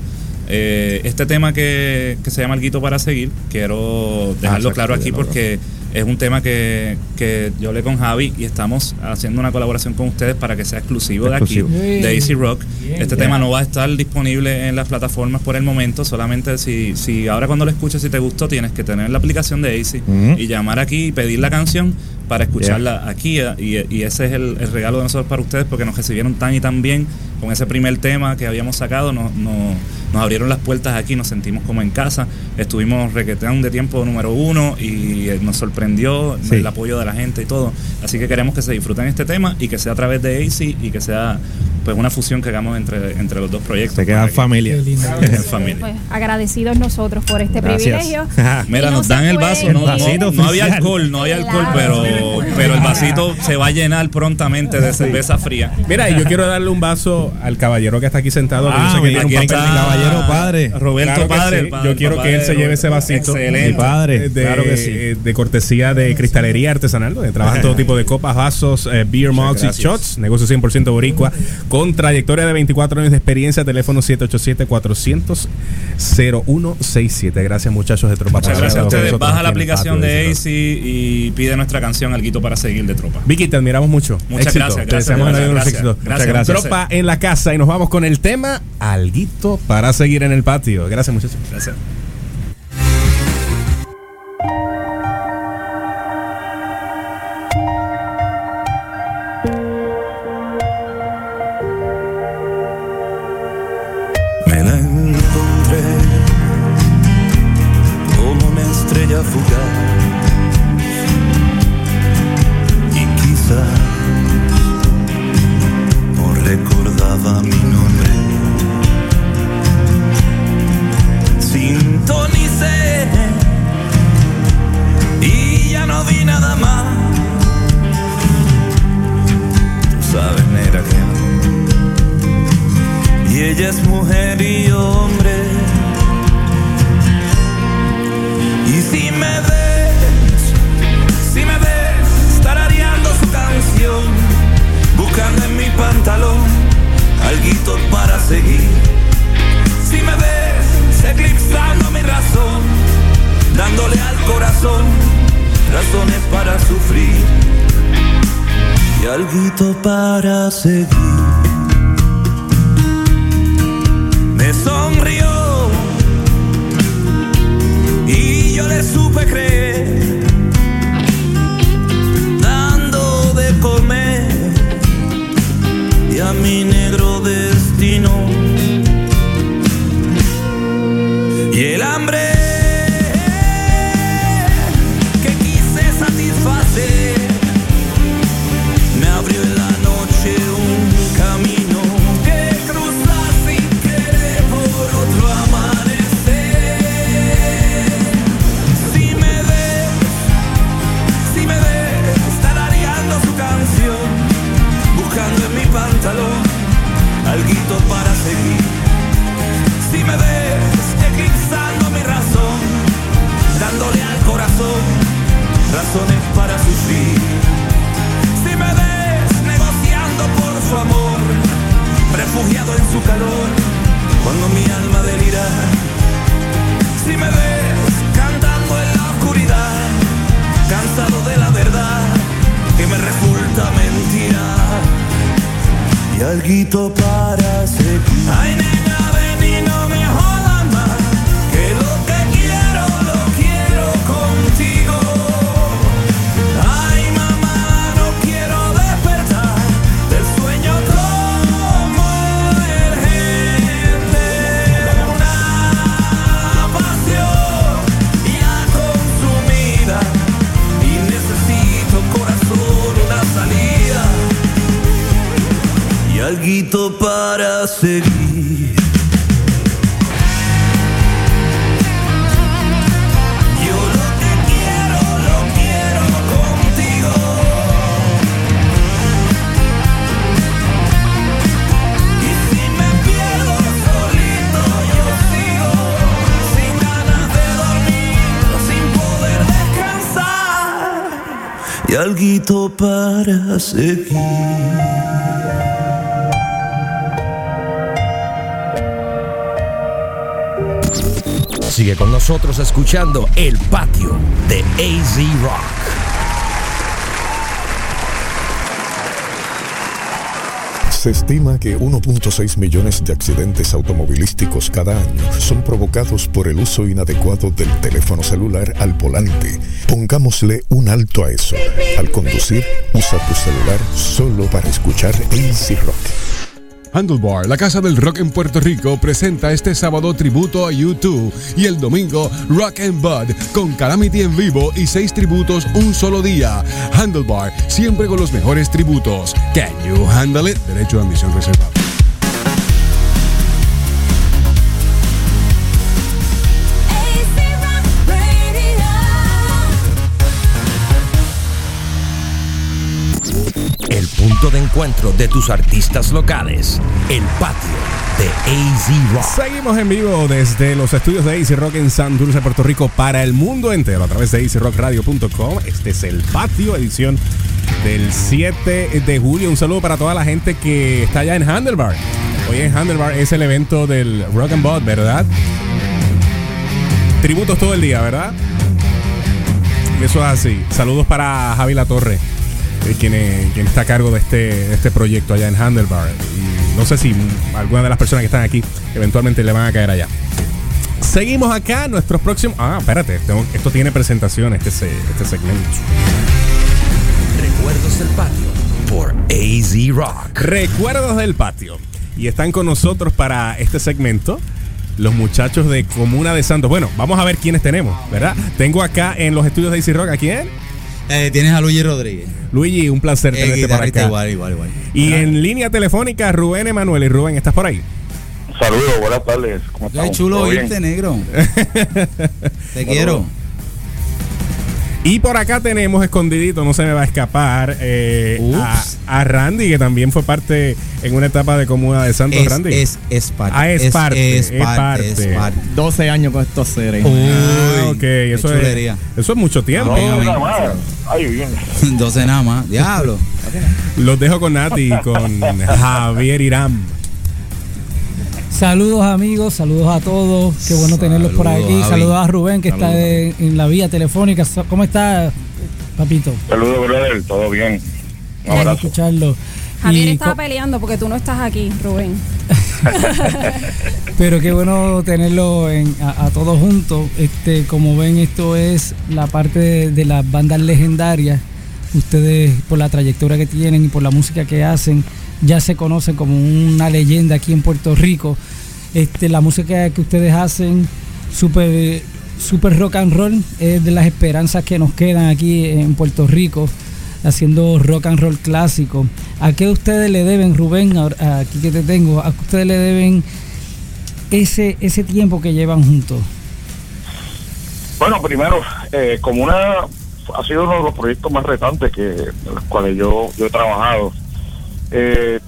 Eh, este tema que, que se llama El Guito para Seguir, quiero dejarlo exacto, claro aquí porque es un tema que, que yo hablé con Javi y estamos haciendo una colaboración con ustedes para que sea exclusivo, Exclusivo. de aquí, de Easy Rock. Bien, este bien. tema no va a estar disponible en las plataformas por el momento, solamente si, si ahora cuando lo escuches, si te gustó, tienes que tener la aplicación de Easy y llamar aquí y pedir la canción para escucharla aquí. eh, Y, y ese es el, el regalo de nosotros para ustedes porque nos recibieron tan y tan bien con ese primer tema que habíamos sacado. Nos, nos, nos abrieron las puertas aquí, nos sentimos como en casa. Estuvimos requeteando de tiempo número uno y eh, nos sorprendió Sí. el apoyo de la gente y todo. Así que queremos que se disfruten este tema y que sea a través de AC y que sea pues una fusión que hagamos entre, entre los dos proyectos. Se queda que- familia. *laughs* Familia. Pues agradecidos nosotros por este Gracias. privilegio. *laughs* Mira, nos dan el vaso, no, El no- no había alcohol, no había alcohol, Claro. pero, pero el vasito se va a llenar prontamente de cerveza fría. Mira, y yo quiero darle un vaso al caballero que está aquí sentado. Ah, que mira, aquí está caballero padre. Roberto Claro Padre. sí. el padre, Yo quiero que él se lleve ese vasito. Excelente. Mi padre, de, claro que sí. eh, de cortesía de cristalería artesanal, donde trabajan *laughs* todo tipo de copas, vasos, eh, beer mugs y shots. Negocio 100% boricua, con trayectoria de 24 años de experiencia. Teléfono 787-400-0167. Gracias, muchachos de Tropa. Muchas gracias a ustedes. Baja la aplicación de. AC y pide nuestra canción Alguito para seguir de tropa. Vicky, te admiramos mucho. Muchas Éxito. gracias, Te gracias, deseamos. Gracias, Muchas gracias. Tropa en la casa y nos vamos con el tema Alguito para seguir en el patio. Gracias, muchachos. Gracias. Sin poder descansar. Y alguito para seguir. Sigue con nosotros escuchando El Patio de AZ Rock. Se estima que 1.6 millones de accidentes automovilísticos cada año son provocados por el uso inadecuado del teléfono celular al volante. Pongámosle un alto a eso. Al conducir, usa tu celular solo para escuchar AC Rock. Handlebar, la casa del rock en Puerto Rico, presenta este sábado tributo a U2 y el domingo Rock and Bud con Calamity en vivo y seis tributos un solo día. Handlebar, siempre con los mejores tributos. Can you handle it? Derecho de admisión reservado. De encuentro de tus artistas locales. El Patio de AZ Rock. Seguimos en vivo desde los estudios de AC Rock en San Dulce, Puerto Rico, para el mundo entero a través de acrockradio.com. Este es el patio, edición del 7 de julio. Un saludo para toda la gente que está allá en Handlebar. Hoy en Handlebar es el evento del Rock and Bot, ¿verdad? Tributos todo el día, ¿verdad? Eso es así. Saludos para Javi La Torre, quien, eh, quien está a cargo de este, de este proyecto allá en Handlebar. Y no sé si alguna de las personas que están aquí eventualmente le van a caer allá. Seguimos acá, nuestros próximos. Ah, espérate, tengo- esto tiene presentación, este, este segmento. Recuerdos del Patio por AZ Rock. Recuerdos del patio. Y están con nosotros para este segmento los muchachos de Comuna de Santos. Bueno, vamos a ver quiénes tenemos, ¿verdad? Tengo acá en los estudios de AC Rock, ¿a quién? Eh, tienes a Luigi Rodríguez. Luigi, un placer Eh, tenerte por guitarrista acá. igual, igual, igual. Y en línea telefónica, Rubén Emanuel. Y Rubén, ¿estás por ahí? Saludos, buenas tardes. ¿Cómo Qué estamos? chulo oírte, negro. *laughs* Te quiero. Y por acá tenemos escondidito, no se me va a escapar, eh, a, a Randy, que también fue parte en una etapa de Comuna de Santos. Es- Randy. es- es parte, Ah, es, es- parte. es parte, es parte. 12 años con estos seres. Ah, ok, eso es, eso es mucho tiempo. No, nada más. Ay, bien. *laughs* 12 nada más. Diablo. Los dejo con Nati y con *laughs* Javier Irán. Saludos amigos, saludos a todos. Qué bueno tenerlos por aquí. Javi. Saludos a Rubén que está en, en la vía telefónica. ¿Cómo está, papito? Saludos, brother. Todo bien. Queremos escucharlo. Javier Y estaba peleando porque tú no estás aquí, Rubén. *laughs* Pero qué bueno tenerlo en- a, a todos juntos. Este, como ven, esto es la parte de, de las bandas legendarias. Ustedes, por la trayectoria que tienen y por la música que hacen, ya se conocen como una leyenda aquí en Puerto Rico. Este, la música que ustedes hacen, super rock and roll, es de las esperanzas que nos quedan aquí en Puerto Rico, haciendo rock and roll clásico. ¿A qué ustedes le deben, Rubén? Aquí que te tengo, ¿a qué ustedes le deben ese, ese tiempo que llevan juntos? Bueno, primero, eh, como una ha sido uno de los proyectos más retantes que los cuales yo, yo he trabajado. Eh,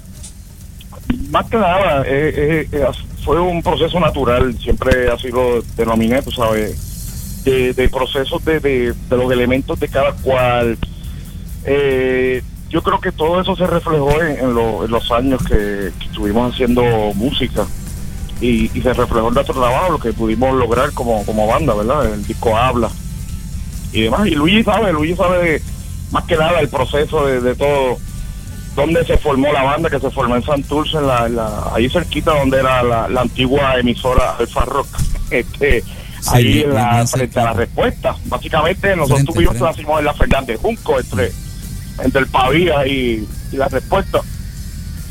más que nada, eh, eh, eh, fue un proceso natural, siempre ha sido, denominé, tú sabes, de, de procesos de, de, los elementos de cada cual. Yo creo que todo eso se reflejó en, lo- los años que, estuvimos haciendo música y, y se reflejó en nuestro trabajo, lo que pudimos lograr como, como banda, ¿verdad? El disco habla y demás. Y Luigi sabe, Luigi sabe de, más que nada el proceso de todo, dónde se formó la banda, que se formó en Santurce, en la, en la- ahí cerquita donde era la, la antigua emisora Alfa Rock. *laughs* Este, ahí en la, frente a la respuesta. Básicamente nosotros Frente, tuvimos frente. nacimos en la Fernández Junco, entre, entre el Pavía y, y la respuesta.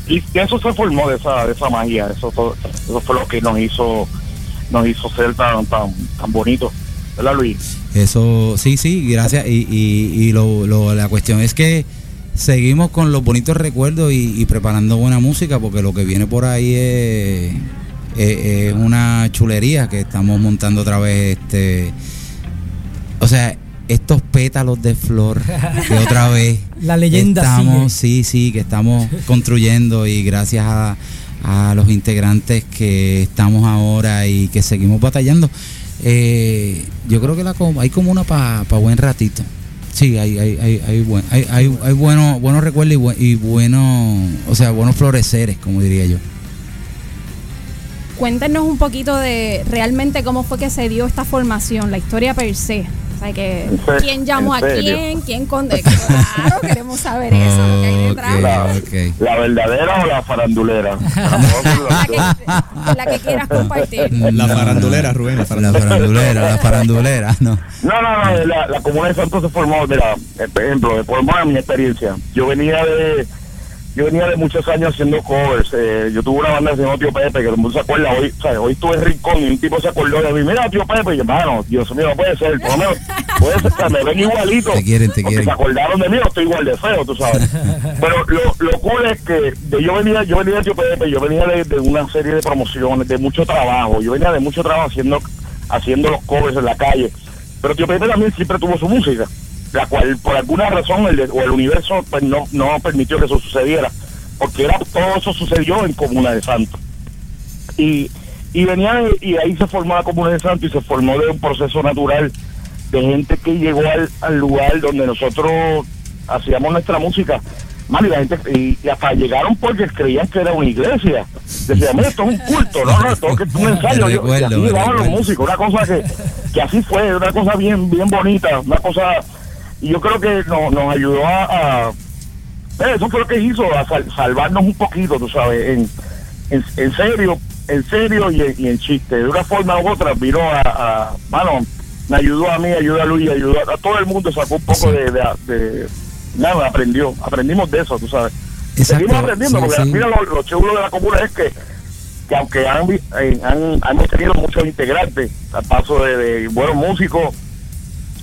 Y eso se formó de esa, de esa magia, eso todo- eso fue lo que nos hizo, nos hizo ser tan, tan, tan bonito. ¿Verdad Luis? Eso, sí, sí, gracias. Y, y, y lo, lo- la cuestión es que seguimos con los bonitos recuerdos y, y preparando buena música, porque lo que viene por ahí es, es- es una chulería que estamos montando otra vez. este O sea, estos pétalos de flor que otra *laughs* vez La leyenda estamos, sigue. sí, sí, que estamos construyendo y gracias a, a los integrantes que estamos ahora y que seguimos batallando. Eh, yo creo que la, hay como una para buen ratito. Sí, hay, hay, hay, hay, buen- hay, hay, hay buenos, buenos recuerdos y, buen- y buenos, o sea, buenos floreceres, como diría yo. Cuéntenos un poquito de realmente cómo fue que se dio esta formación, la historia per se. O sea, que quién llamó a quién, quién con... Claro, queremos saber eso, lo que hay detrás. La, la verdadera o la farandulera. La que quieras compartir. *laughs* La farandulera, Rubén. La farandulera, la farandulera, no. No, no, no, la, la comuna de Santos se formó, mira, eh, por ejemplo, por lo menos en mi experiencia. Yo venía de yo venía de muchos años haciendo covers. eh, yo tuve una banda que se llama Tío Pepe, que todo el mundo se acuerda hoy. O sea, hoy estuve en Rincón y un tipo se acordó de mí. Mira, Tío Pepe, y yo, hermano, Dios mío, no puede ser. Por lo menos, puede ser que me ven igualito. Te quieren, te quieren. se acordaron de mí, no estoy igual de feo, tú sabes. *laughs* Pero lo, lo cool es que de- yo venía yo venía de Tío Pepe, yo venía de, de una serie de promociones, de mucho trabajo. Yo venía de mucho trabajo haciendo haciendo los covers en la calle. Pero Tío Pepe también siempre tuvo su música, la cual por alguna razón el, o el universo pues, no, no permitió que eso sucediera, porque era, todo eso sucedió en Comuna de Santos. Y, y venía y ahí se formó la Comuna de Santos y se formó de un proceso natural de gente que llegó al, al lugar donde nosotros hacíamos nuestra música. Man, y la gente, y, y hasta llegaron porque creían que era una iglesia. Decían, mira, esto es un culto, no, no, esto es un ensayo. Me Yo- y recuerdo, así me llegaban los músicos, una cosa que, que así fue, una cosa bien, bien bonita, una cosa, y yo creo que no- nos ayudó a, a- eh, eso fue lo que hizo, a sal- salvarnos un poquito, tú sabes, en, en, en serio, en serio y en, y en chiste. De una forma u otra vino a, a mano, me ayudó a mí, ayudó a Luis, ayudó a, a todo el mundo, sacó un poco de, de, de- nada, aprendió, aprendimos de eso, tú sabes. Exacto, Seguimos aprendiendo, sí, porque sí. mira, lo, lo chulo de la comuna es que, que aunque han, eh, han, hemos tenido muchos integrantes, al paso de, de buenos músicos,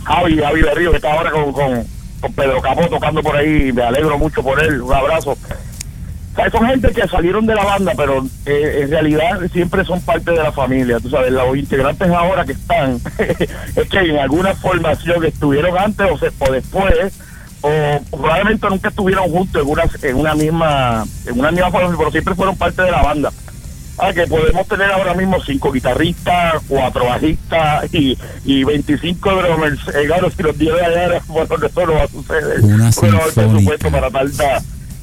Javi, Javi de Río, que está ahora con, con, con Pedro Capó tocando por ahí, me alegro mucho por él, un abrazo. O sea, son gente que salieron de la banda, pero eh, en realidad siempre son parte de la familia. Tú sabes, los integrantes ahora que están, *laughs* es que en alguna formación estuvieron antes o, se, o después, o probablemente nunca estuvieron juntos en una, en una misma en una misma formación, pero siempre fueron parte de la banda. Ah, que podemos tener ahora mismo cinco guitarristas, cuatro bajistas y, y 25 drummers. Eh, claro, si los 10 de allá, *laughs* bueno, eso no va a suceder. Una hay sinfónica. presupuesto para tanta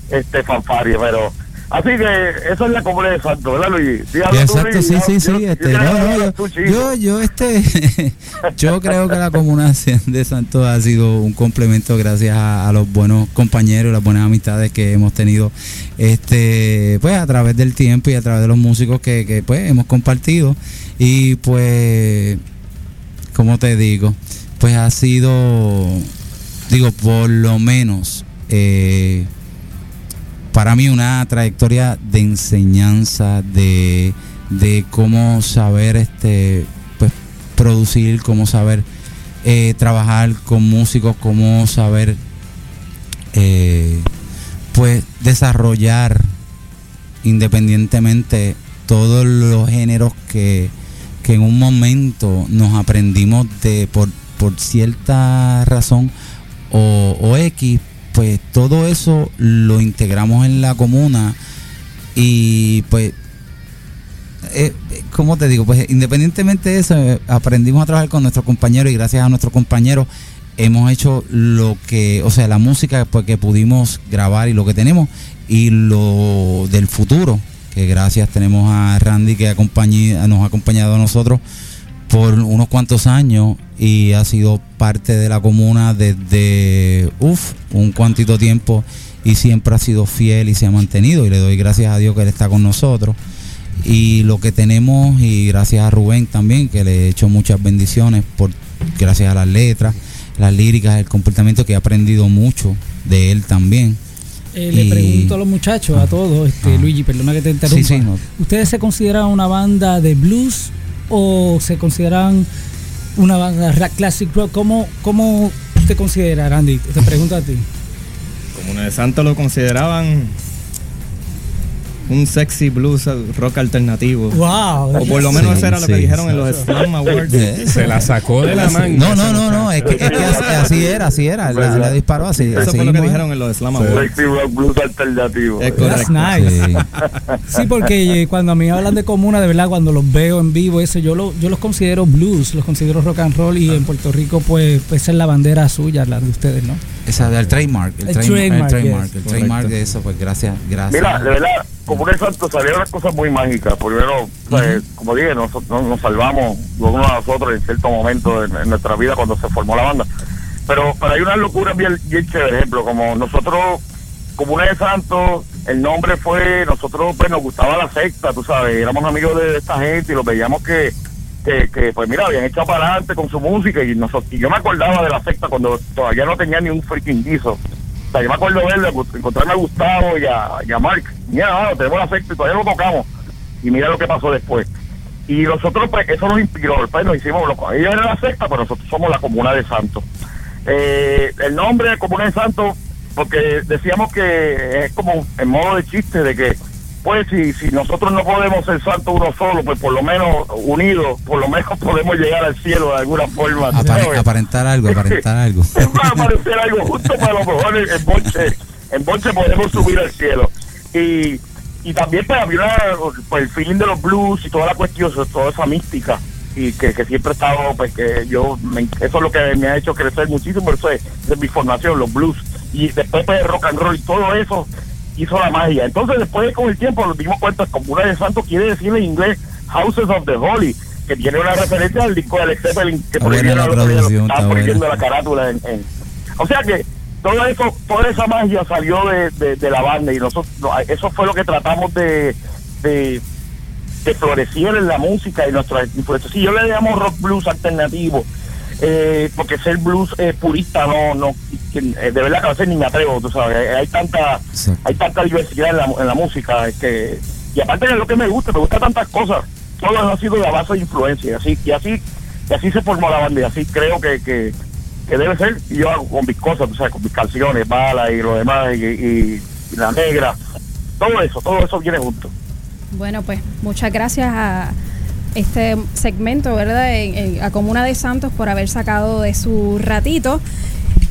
este fanfaria, pero Así que eso es la comunidad de Santo, ¿verdad, tú, Exacto, sí, sí, sí. yo- Este, yo no, yo, yo, yo, este, *laughs* yo creo que la comuna de Santos ha sido un complemento gracias a, a los buenos compañeros, las buenas amistades que hemos tenido, este, pues a través del tiempo y a través de los músicos que, que pues hemos compartido y pues, como te digo, pues ha sido, digo, por lo menos. Eh, para mí una trayectoria de enseñanza, de, de cómo saber este pues producir, cómo saber eh, trabajar con músicos, cómo saber eh, pues desarrollar independientemente todos los géneros que, que en un momento nos aprendimos de por, por cierta razón o, o X, pues todo eso lo integramos en la comuna y pues eh, ¿cómo te digo? Pues independientemente de eso, aprendimos a trabajar con nuestros compañeros y gracias a nuestros compañeros hemos hecho lo que, o sea, la música pues, que pudimos grabar y lo que tenemos y lo del futuro, que gracias tenemos a Randy que acompañe- nos ha acompañado a nosotros por unos cuantos años y ha sido parte de la comuna desde uf, un cuantito tiempo y siempre ha sido fiel y se ha mantenido. Y le doy gracias a Dios que él está con nosotros. Y lo que tenemos y gracias a Rubén también que le he hecho muchas bendiciones por gracias a las letras las líricas el comportamiento que he aprendido mucho de él también. Eh, le Y- pregunto a los muchachos, a todos, este, Luigi, perdona que te interrumpa. Sí, sí, no. ¿Ustedes se consideran una banda de blues o se consideran una banda rock, classic rock? ¿Cómo, cómo te consideras, Randy? Te pregunto a ti. Comuna de Santo lo consideraban un sexy blues rock alternativo. Wow. O por lo menos Sí, eso era lo sí, que dijeron sí. en los Slam Awards. Se la sacó de la manga. no no no no es que, es que así, así era así era la, la disparó así Eso así fue lo que dijeron en los Slam Awards. Sexy rock blues alternativo. Es That's correcto. nice. Sí. *laughs* Sí, porque eh, cuando a mí hablan de comuna, de verdad, cuando los veo en vivo, eso yo, lo, yo los considero blues, los considero rock and roll y en Puerto Rico, pues, pues esa es la bandera suya, la de ustedes, ¿no? Esa del trademark, el, El trademark, trademark, el trademark, yes. el trademark de eso, pues gracias, gracias. Mira, de verdad, como un santo salieron unas cosas muy mágicas. Primero, como dije, nosotros nos, nos salvamos uno a nosotros en cierto momento en, en nuestra vida cuando se formó la banda. Pero, pero hay una locura bien, bien chévere, ejemplo, como nosotros, como una de Santos, el nombre fue, nosotros pues nos gustaba la secta, tú sabes, éramos amigos de esta gente y los veíamos que, que, que, pues mira, habían echado para adelante con su música y, nosotros, y yo me acordaba de la secta cuando todavía no tenía ni un freaking guiso. Sea, yo me acuerdo de encontrarme a Gustavo y a, y a Mark. Mira, no, tenemos la secta y todavía lo tocamos. Y mira lo que pasó después. Y nosotros, pues, eso nos inspiró. Pues nos hicimos, loco. Ellos eran la secta, pero nosotros somos la Comuna de Santos. Eh, el nombre de Comuna de Santos, porque decíamos que es como en modo de chiste de que, pues, si, si nosotros no podemos ser santos uno solo, pues por lo menos unidos, por lo menos *laughs* podemos llegar al cielo de alguna forma. Apare- ¿sabes? aparentar algo, aparentar *laughs* algo. va a aparecer algo justo para lo mejor en, en Bonche en Bonche podemos subir al cielo y, y también pues había una, pues, el feeling de los blues y toda la cuestión toda esa mística y que, que siempre he estado pues que yo me- eso es lo que me ha hecho crecer muchísimo eso es de mi formación los blues y después pues, el rock and roll y todo eso hizo la magia entonces después con el tiempo nos dimos cuenta como una de santo quiere decir en inglés Houses of the Holy que tiene una referencia al disco de Alex Zeppelin que buena la la carátula en, en- o sea que todo eso toda esa magia salió de, de- de la banda y nosotros no, eso fue lo que tratamos de, de que floreciera en la música y nuestra influencia. Si yo le llamo rock blues alternativo, eh, porque ser blues eh, purista no, no, eh, de verdad que a veces ni me atrevo, tú sabes, hay, hay tanta, hay tanta diversidad en la, en la música, es que, y aparte de lo que me gusta, me gusta tantas cosas, todo eso ha sido de la base de influencia, y así, y así, y así se formó la banda, y así creo que, que, que debe ser, y yo hago con mis cosas, tú sabes, con mis canciones, balas y lo demás, y, y- y la negra, todo eso, todo eso viene junto. Bueno, pues muchas gracias a este segmento, ¿verdad? En- en- a Comuna de Santos por haber sacado de su ratito.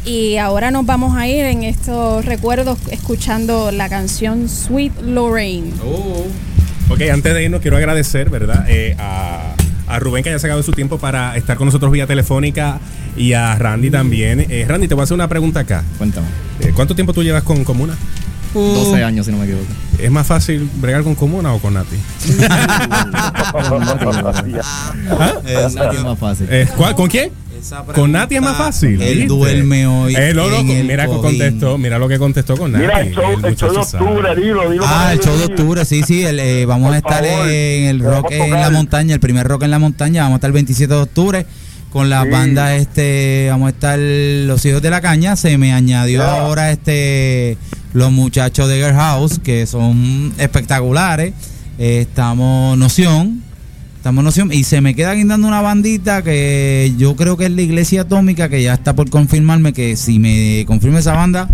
Y ahora nos vamos a ir en estos recuerdos escuchando la canción Sweet Lorraine. Ok, antes de irnos quiero agradecer, ¿verdad? Eh, a, a Rubén que haya sacado su tiempo para estar con nosotros vía telefónica y a Randy también. Eh, Randy, te voy a hacer una pregunta acá. Cuéntame. Eh, ¿Cuánto tiempo tú llevas con Comuna? 12 años, si no me equivoco. ¿Es más fácil bregar con Comuna o con Nati? *laughs* ¿Ah? Es más fácil. Eh, ¿cuál? ¿Con quién? Con Nati es más fácil. Él ¿viste? duerme hoy Eh, el mira que contestó, mira lo que contestó con Nati. Mira, el show, el show de octubre, dilo, dilo. Ah, el show de octubre, sí, sí. el, eh, vamos a estar favor, en el rock en la montaña, el primer rock en la montaña. Vamos a estar el 27 de octubre con las Sí. bandas, este, vamos a estar los hijos de la caña. Se me añadió Yeah. ahora este los muchachos de Girl House, que son espectaculares. Eh, estamos Noción. Estamos Noción. Y se me queda guindando una bandita que yo creo que es la Iglesia Atómica, que ya está por confirmarme que si me confirma esa banda,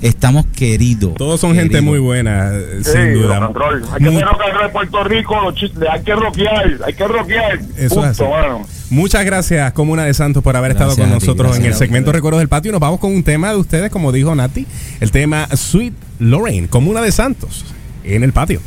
estamos queridos. Todos son gente muy buena, eh, Sí, sin duda. Hay que Mu- hacer rock and roll en Puerto Rico, los chistes, hay que rockear, hay que rockear. Eso Punto, es así. mano. Muchas gracias, Comuna de Santos, por haber Gracias estado con ti, nosotros en el segmento. Recuerdos del Patio. Nos vamos con un tema de ustedes, como dijo Nati, el tema Sweet Lorraine, Comuna de Santos, en el patio.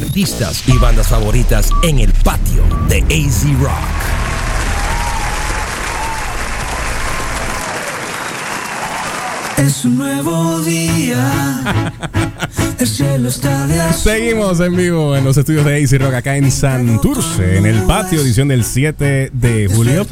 Artistas y bandas favoritas en el patio de AZ Rock. Es un nuevo día. El cielo está de azul. Seguimos en vivo en los estudios de AC Rock acá en Santurce, en el patio, edición del 7 de julio.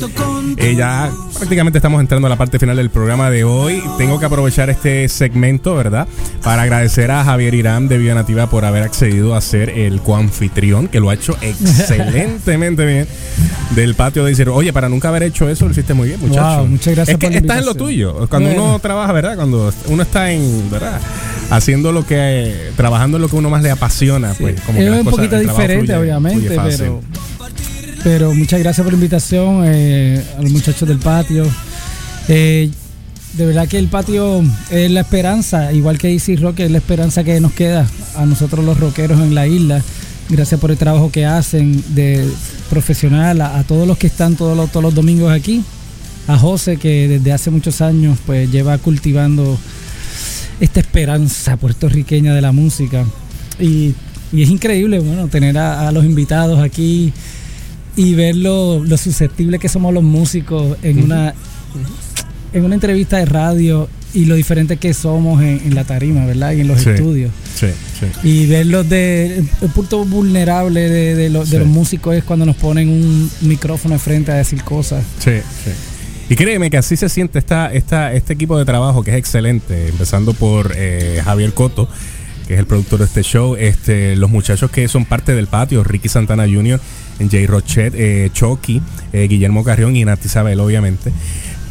Eh, ya prácticamente estamos entrando a la parte final del programa de hoy. Tengo que aprovechar este segmento, ¿verdad? Para agradecer a Javier Irán de Vida Nativa por haber accedido a ser el coanfitrión, que lo ha hecho excelentemente bien del patio de decir, oye, para nunca haber hecho eso, lo hiciste muy bien, muchacho. Wow, muchas gracias Es que por la estás en lo tuyo. Cuando uno trabaja, ¿verdad? Cuando uno está en, ¿verdad? Haciendo lo que, trabajando lo que uno más le apasiona, pues como que es un cosas- poquito diferente, fluye- obviamente, fluye pero, pero muchas gracias por la invitación eh, a los muchachos del patio. Eh, de verdad que el patio es la esperanza, igual que Easy Rock, es la esperanza que nos queda a nosotros los rockeros en la isla. Gracias por el trabajo que hacen de profesional, a, a todos los que están todos los, todos los domingos aquí. A José, que desde hace muchos años pues lleva cultivando esta esperanza puertorriqueña de la música. Y, y es increíble, bueno, tener a, a los invitados aquí y ver lo, lo susceptible que somos los músicos en una en una entrevista de radio y lo diferente que somos en, en la tarima, ¿verdad? Y en los Sí, estudios. Sí, sí. Y verlos de el punto vulnerable de, de los- de Sí. los músicos es cuando nos ponen un micrófono de frente a decir cosas. Sí, sí. Y créeme que así se siente esta, esta, este equipo de trabajo que es excelente, empezando por eh, Javier Coto, que es el productor de este show, este, los muchachos que son parte del patio, Ricky Santana Jr., Jay Rochet, eh, Chucky, eh, Guillermo Carrión y Nati Isabel, obviamente.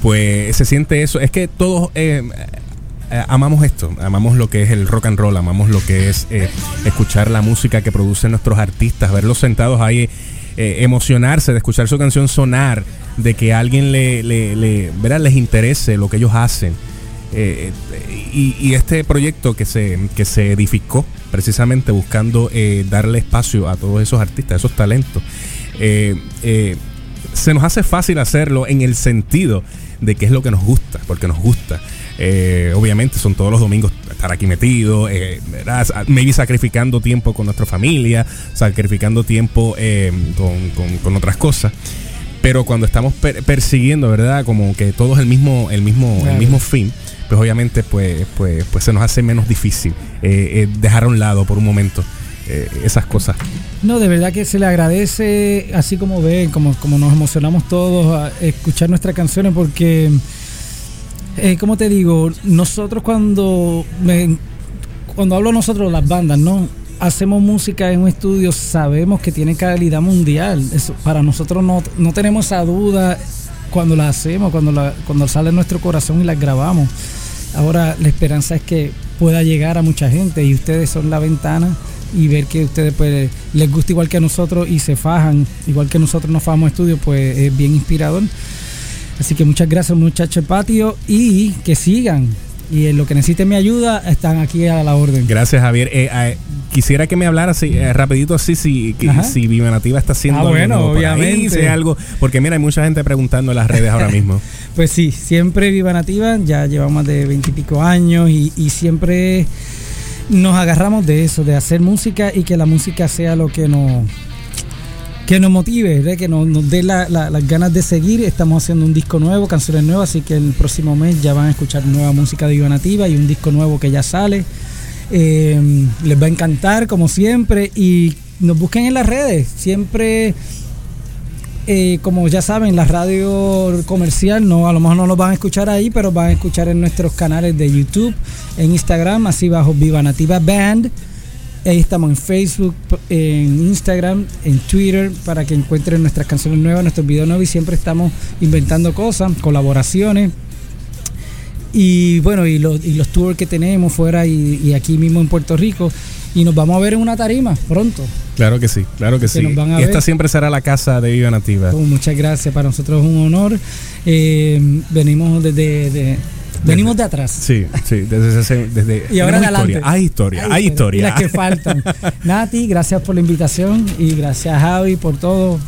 Pues se siente eso, es que todos eh, eh, amamos esto, amamos lo que es el rock and roll, amamos lo que es eh, escuchar la música que producen nuestros artistas, verlos sentados ahí, emocionarse de escuchar su canción sonar, de que a alguien le, le, le- ¿verdad? les interese lo que ellos hacen. Y, y este proyecto que se, que se edificó precisamente buscando eh, darle espacio a todos esos artistas, esos talentos, se nos hace fácil hacerlo en el sentido de que es lo que nos gusta, porque nos gusta. Eh, obviamente son todos los domingos estar aquí metidos, eh, maybe sacrificando tiempo con nuestra familia, sacrificando tiempo eh, con, con- con otras cosas. Pero cuando estamos per- persiguiendo, ¿verdad? Como que todo es el mismo, el mismo, el mismo fin, pues obviamente pues, pues, pues se nos hace menos difícil eh, eh, dejar a un lado por un momento eh, esas cosas. No, de verdad que se le agradece, así como ven, como, como nos emocionamos todos a escuchar nuestras canciones, porque, eh, como te digo, nosotros cuando, cuando hablo nosotros, las bandas, ¿no? Hacemos música en un estudio, sabemos que tiene calidad mundial. Eso, para nosotros no, no tenemos esa duda cuando la hacemos, cuando, cuando sale nuestro corazón y las grabamos. Ahora la esperanza es que pueda llegar a mucha gente y ustedes son la ventana y ver que ustedes pues les gusta igual que a nosotros y se fajan igual que nosotros nos fajamos estudio pues es bien inspirador. Así que muchas gracias muchachos patio y que sigan y en lo que necesiten mi ayuda están aquí a la orden. Gracias, Javier. Eh, eh, quisiera que me hablara así, eh, rapidito así si, que- si Viva Nativa está haciendo Ah, bueno, ahí, obviamente. algo, porque mira, hay mucha gente preguntando en las redes ahora mismo. *laughs* Pues sí, siempre Viva Nativa, ya llevamos más de veintipico años y, y siempre nos agarramos de eso, de hacer música y que la música sea lo que nos, que nos motive, ¿verdad? que nos, dé la- la- las ganas de seguir. Estamos haciendo un disco nuevo, canciones nuevas, así que el próximo mes ya van a escuchar nueva música de Viva Nativa y un disco nuevo que ya sale. Eh, les va a encantar, como siempre, y nos busquen en las redes. Siempre como ya saben, la radio comercial no, a lo mejor no lo van a escuchar ahí, pero van a escuchar en nuestros canales de YouTube, en Instagram, así bajo Viva Nativa Band. Ahí estamos en Facebook, en Instagram, en Twitter, para que encuentren nuestras canciones nuevas, nuestros videos nuevos y siempre estamos inventando cosas, colaboraciones. Y bueno, y los, y tours que tenemos fuera y aquí mismo en Puerto Rico. Y nos vamos a ver en una tarima pronto. Claro que sí, claro que, Que sí. y esta ver. siempre será la casa de Viva Nativa. Oh, muchas gracias, para nosotros es un honor. Eh, venimos desde de, venimos de atrás. Sí, sí, desde, desde Y ahora adelante. historia. Hay historia, hay historia. Las que faltan. *laughs* Nati, gracias por la invitación y gracias Javi por todo.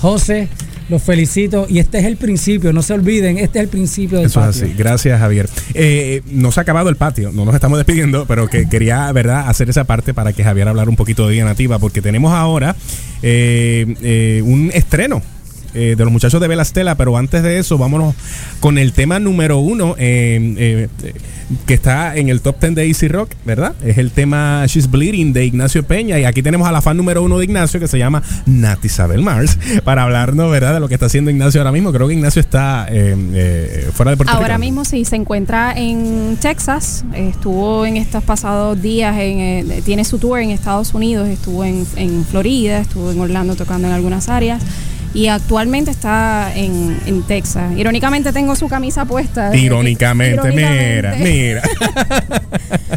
José, los felicito. Y este es el principio, no se olviden, este es el principio del Eso es así. Gracias, Javier. Eh, no se ha acabado el patio, no nos estamos despidiendo, pero que quería, ¿verdad?, hacer esa parte para que Javier hablara un poquito de Vida Nativa, porque tenemos ahora eh, eh, un estreno. Eh, de los muchachos de Velastela, pero antes de eso, vámonos con el tema número uno eh, eh, que está en el top 10 de Easy Rock, ¿verdad? Es el tema She's Bleeding de Ignacio Peña. Y aquí tenemos a la fan número uno de Ignacio que se llama Nat Isabel Mars *laughs* para hablarnos, ¿verdad? De lo que está haciendo Ignacio ahora mismo. Creo que Ignacio está eh, eh, fuera de Puerto Rico. Ahora mismo sí, se encuentra en Texas, estuvo en estos pasados días, en, eh, tiene su tour en Estados Unidos, estuvo en, en Florida, estuvo en Orlando tocando en algunas áreas y actualmente está en, en Texas. Irónicamente tengo su camisa puesta. Irónicamente, mira, mira.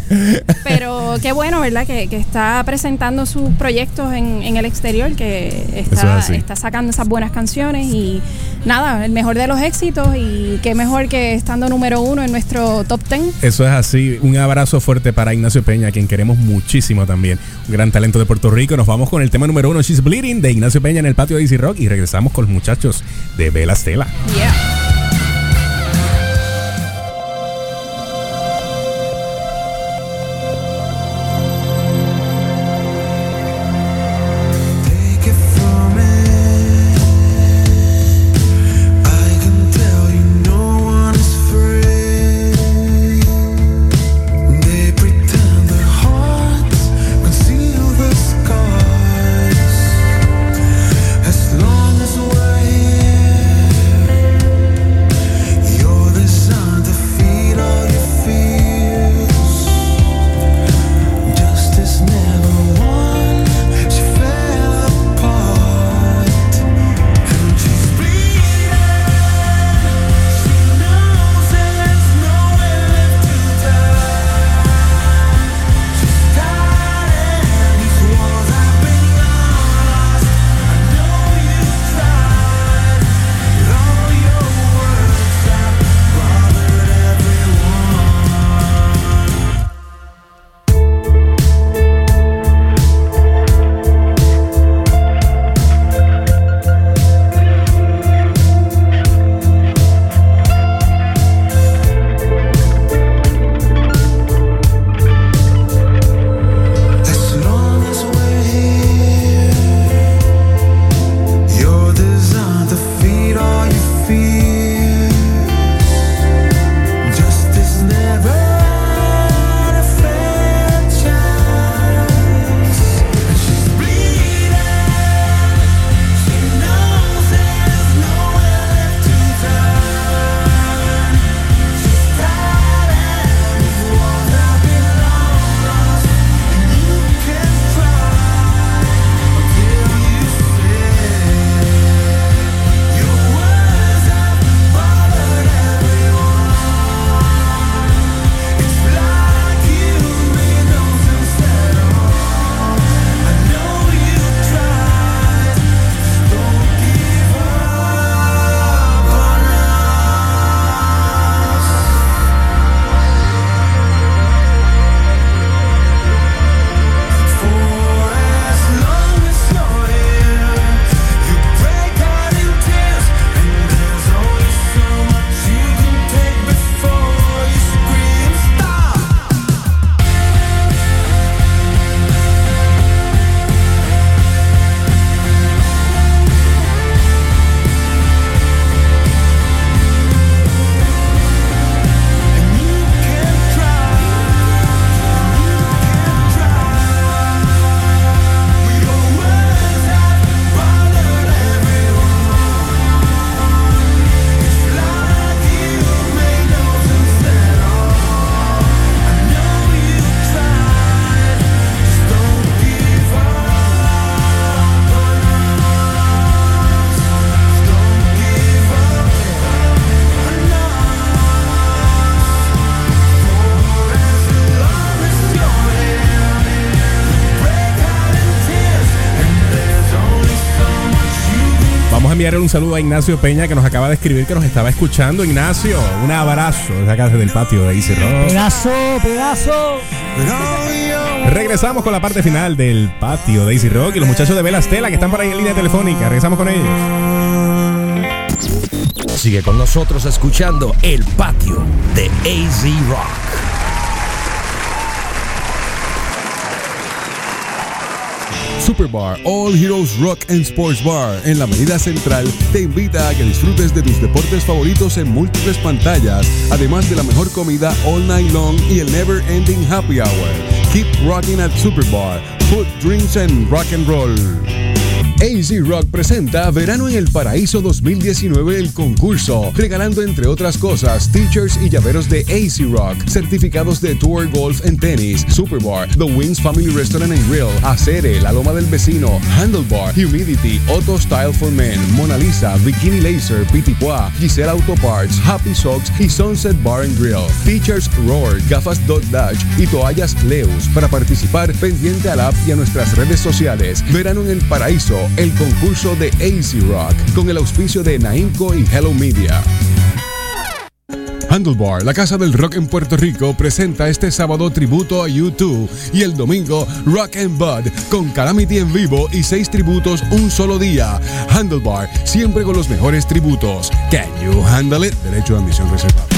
*laughs* Pero qué bueno, ¿verdad? Que, que está presentando sus proyectos en, en el exterior, que es está, está sacando esas buenas canciones y nada, el mejor de los éxitos y qué mejor que estando número uno en nuestro top ten. Eso es así. Un abrazo fuerte para Ignacio Peña, a quien queremos muchísimo también. Un gran talento de Puerto Rico. Nos vamos con el tema número uno, She's Bleeding, de Ignacio Peña en el patio de Easy Rock. Y regresamos con los muchachos de Vela Stella. Take enviarle un saludo a Ignacio Peña que nos acaba de escribir que nos estaba escuchando. Ignacio, un abrazo desde acá desde el patio de Easy Rock. Pedazo, pedazo. Regresamos con la parte final del patio de Easy Rock y los muchachos de Vela Stella que están por ahí en línea telefónica. Regresamos con ellos. Sigue con nosotros escuchando El Patio de AZ Rock. Superbar All Heroes Rock and Sports Bar en la Avenida Central te invita a que disfrutes de tus deportes favoritos en múltiples pantallas, además de la mejor comida all night long y el never ending happy hour. Keep rocking at Superbar. Food, drinks and rock and roll. AZ Rock presenta Verano en el Paraíso 2019 el concurso, regalando entre otras cosas teachers y llaveros de AZ Rock, certificados de Tour Golf en tenis, Superbar, The Wings Family Restaurant and Grill, Acere, La Loma del Vecino, Handlebar, Humidity, Auto Style for Men, Mona Lisa, Bikini Laser, Pitipoa, Giselle Auto Parts, Happy Socks y Sunset Bar and Grill. Teachers Roar, gafas Dot Dutch y toallas Leus. Para participar, pendiente al app y a nuestras redes sociales. Verano en el Paraíso, el concurso de AZ Rock, con el auspicio de Naimco y Hello Media. Handlebar, la casa del rock en Puerto Rico, presenta este sábado tributo a U2 y el domingo Rock and Bud con Calamity en vivo y seis tributos un solo día. Handlebar, siempre con los mejores tributos. Can you handle it? Derecho a admisión reservado.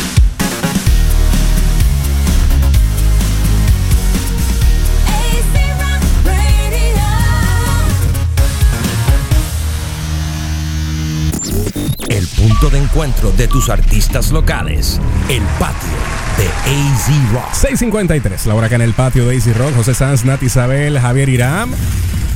De encuentro de tus artistas locales. El patio de AZ Rock. 653, la hora acá en el patio de AZ Rock. José Sanz, Nati Isabel, Javier Iram.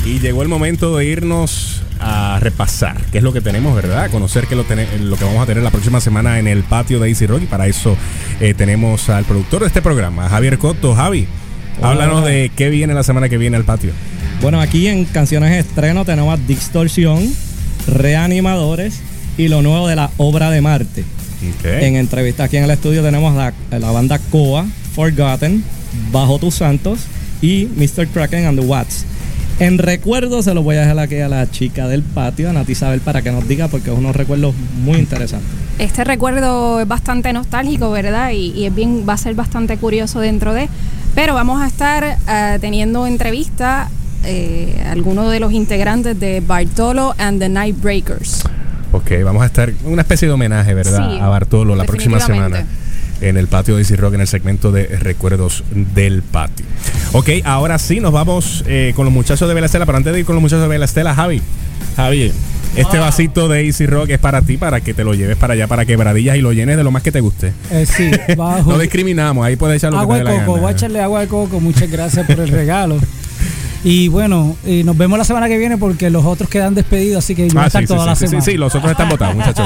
Y llegó el momento de irnos a repasar qué es lo que tenemos, ¿verdad? Conocer qué lo, que vamos a tener la próxima semana en el patio de AZ Rock. Y para eso eh, tenemos al productor de este programa, Javier Cotto. Javi, Hola. háblanos de qué viene la semana que viene al patio. Bueno, aquí en Canciones Estreno tenemos Distorsión, Reanimadores y lo nuevo de la obra de Marte. En entrevista aquí en el estudio tenemos la, la banda Coa, Forgotten, Bajo tus Santos y Mr. Kraken and the Watts. En recuerdo se lo voy a dejar aquí a la chica del patio, a Nati Isabel, para que nos diga porque es unos recuerdos muy interesantes. Este recuerdo es bastante nostálgico, ¿verdad? Y, y es bien, va a ser bastante curioso dentro de. Pero vamos a estar eh, teniendo entrevista eh, a algunos de los integrantes de Bartolo and the Nightbreakers. Ok, vamos a estar una especie de homenaje, ¿verdad? Sí, a Bartolo la próxima semana en el patio de Easy Rock en el segmento de recuerdos del patio. Ok, ahora sí nos vamos eh, con los muchachos de Vela Estela, pero antes de ir con los muchachos de Vela Estela, Javi, Javi, este vasito de Easy Rock es para ti, para que te lo lleves para allá, para quebradillas y lo llenes de lo más que te guste. Eh, sí, *laughs* bajo. No discriminamos, ahí puedes echar lo agua que de coco, gana. voy a echarle agua de coco. Muchas gracias por el regalo. *laughs* Y bueno, eh, nos vemos la semana que viene porque los otros quedan despedidos, así que yo voy a Ah, estar sí, sí, toda la sí, semana. sí, los otros están votados, muchachos.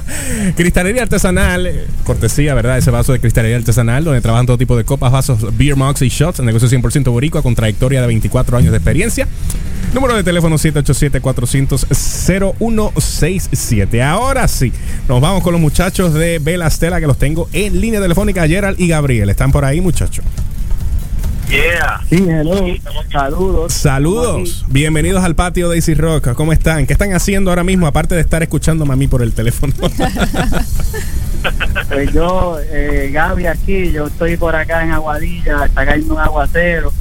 *laughs* cristalería artesanal, cortesía, ¿verdad? Ese vaso de cristalería artesanal donde trabajan todo tipo de copas, vasos, beer mugs y shots. Negocio 100% boricua con trayectoria de 24 años de experiencia. Número de teléfono 787-400-0167. Ahora sí, nos vamos con los muchachos de Vela Stella que los tengo en línea telefónica. Gerald y Gabriel. ¿Están por ahí, muchachos? Yeah. Sí, hello. Saludos. Saludos, bienvenidos al patio de Easy Rock. ¿Cómo están? ¿Qué están haciendo ahora mismo aparte de estar escuchando a mí por el teléfono? *laughs* Pues yo, eh, Gaby aquí, yo estoy por acá en Aguadilla, está cayendo un aguacero.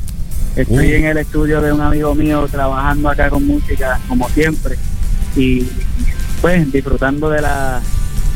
Estoy Uh. en el estudio de un amigo mío trabajando acá con música, como siempre. Y pues disfrutando de la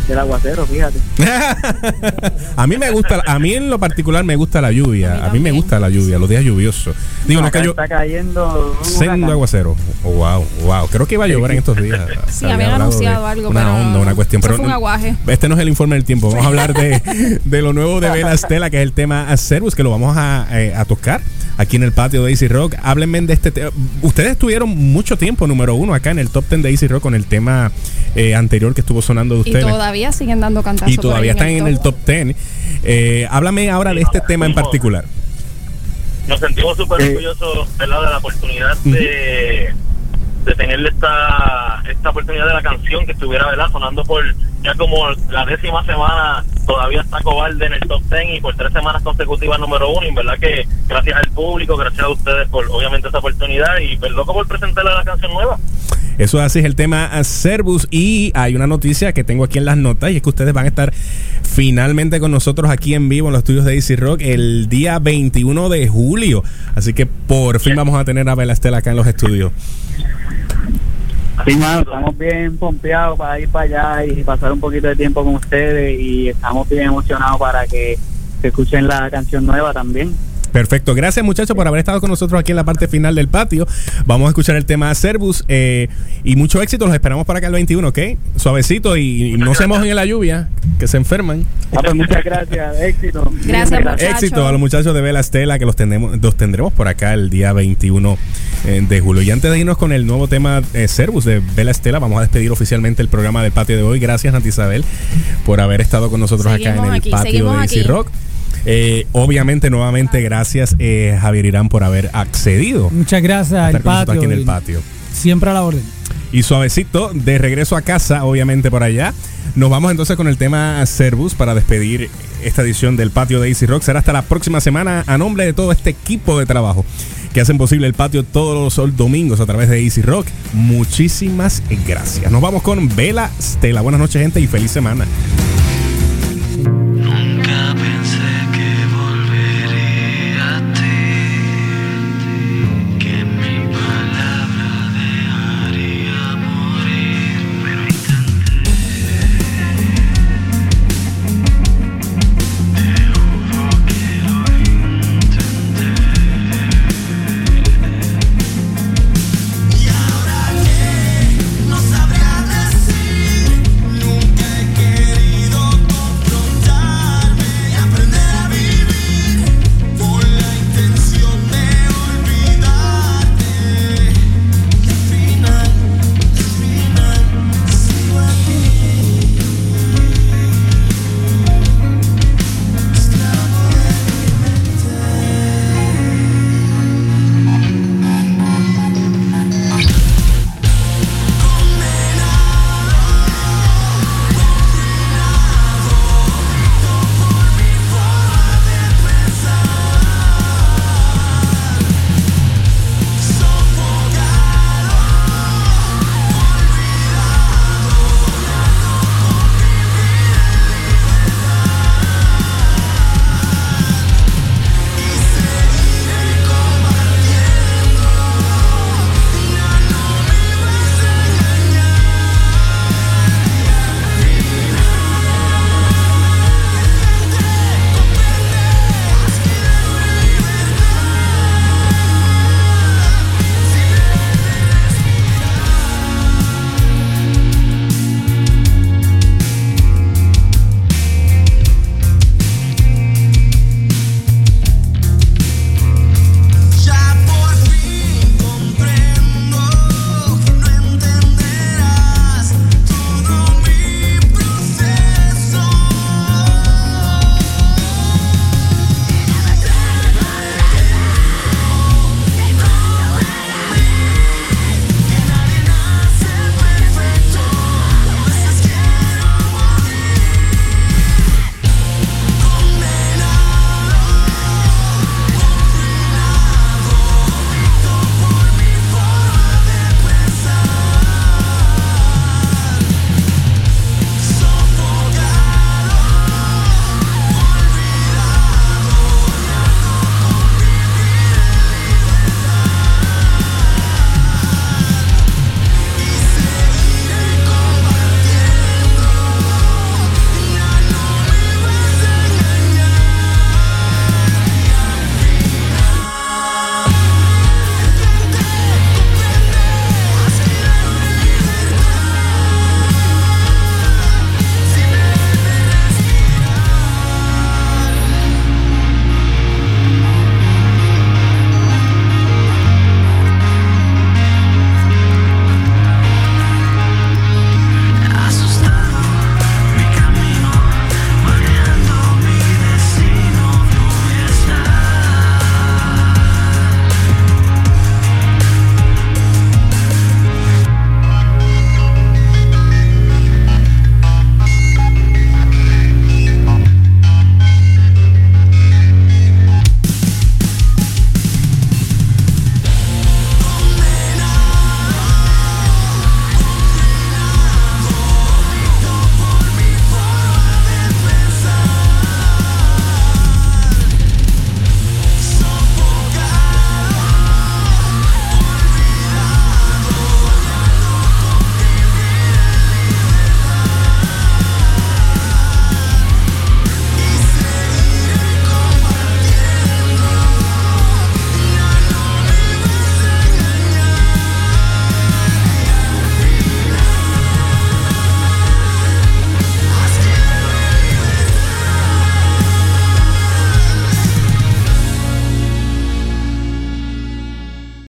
del aguacero, fíjate. *laughs* a mí me gusta, a mí en lo particular me gusta la lluvia. A mí me gusta la lluvia, los días lluviosos. Digo, no acá que yo está cayendo sendo aguacero. Oh, wow, wow. Creo que iba a llover en estos días. Sí, Había habían de anunciado algo, Una pero onda, una cuestión. eso Pero fue un aguaje. Este no es el informe del tiempo. Vamos a hablar de, *laughs* de lo nuevo de Vela Estela, que es el tema Servus, que lo vamos a, eh, a tocar aquí en el patio de Easy Rock. Háblenme de este tema. Ustedes estuvieron mucho tiempo número uno acá en el top 10 de Easy Rock con el tema eh, anterior que estuvo sonando de Y ustedes. todavía siguen dando cantazos. Y todavía están en el top. top 10. Eh, háblame ahora de este tema en particular. nos sentimos súper orgullosos ¿verdad? de la oportunidad de, de tenerle esta, esta oportunidad de la canción que estuviera ¿verdad? sonando por ya como la décima semana todavía está Cobarde en el top 10 y por tres semanas consecutivas número uno y en verdad que gracias al público, gracias a ustedes por obviamente esta oportunidad y pues loco por presentarle la canción nueva. Eso es así, es el tema Servus. Y hay una noticia que tengo aquí en las notas y es que ustedes van a estar finalmente con nosotros aquí en vivo en los estudios de Easy Rock el día 21 de julio. Así que por fin vamos a tener a Bela Estela acá en los estudios. Sí, mano, estamos bien pompeados para ir para allá y pasar un poquito de tiempo con ustedes y estamos bien emocionados para que, que escuchen la canción nueva también. Perfecto, gracias muchachos por haber estado con nosotros aquí en la parte final del patio. Vamos a escuchar el tema Cervus eh, y mucho éxito. Los esperamos para acá el 21, ¿ok? Suavecito y, y no se mojen en la lluvia, que se enferman. Ah, pues muchas gracias, éxito. Gracias, muchachos. Éxito a los muchachos de Vela Estela que los tendremos, los tendremos por acá el día 21 eh, de julio. Y antes de irnos con el nuevo tema eh, Cervus de Vela Estela, vamos a despedir oficialmente el programa del patio de hoy. Gracias, Nati Isabel, por haber estado con nosotros acá en el aquí, patio de Easy aquí. Rock. Eh, obviamente, nuevamente, gracias eh, Javier Irán por haber accedido Muchas gracias a al estar con patio. aquí en el patio. Siempre a la orden. Y suavecito, de regreso a casa, obviamente por allá. Nos vamos entonces con el tema Cervus para despedir esta edición del patio de Easy Rock. Será hasta la próxima semana a nombre de todo este equipo de trabajo que hacen posible el patio todos los domingos a través de Easy Rock. Muchísimas gracias. Nos vamos con Vela Stella. Buenas noches, gente, y feliz semana.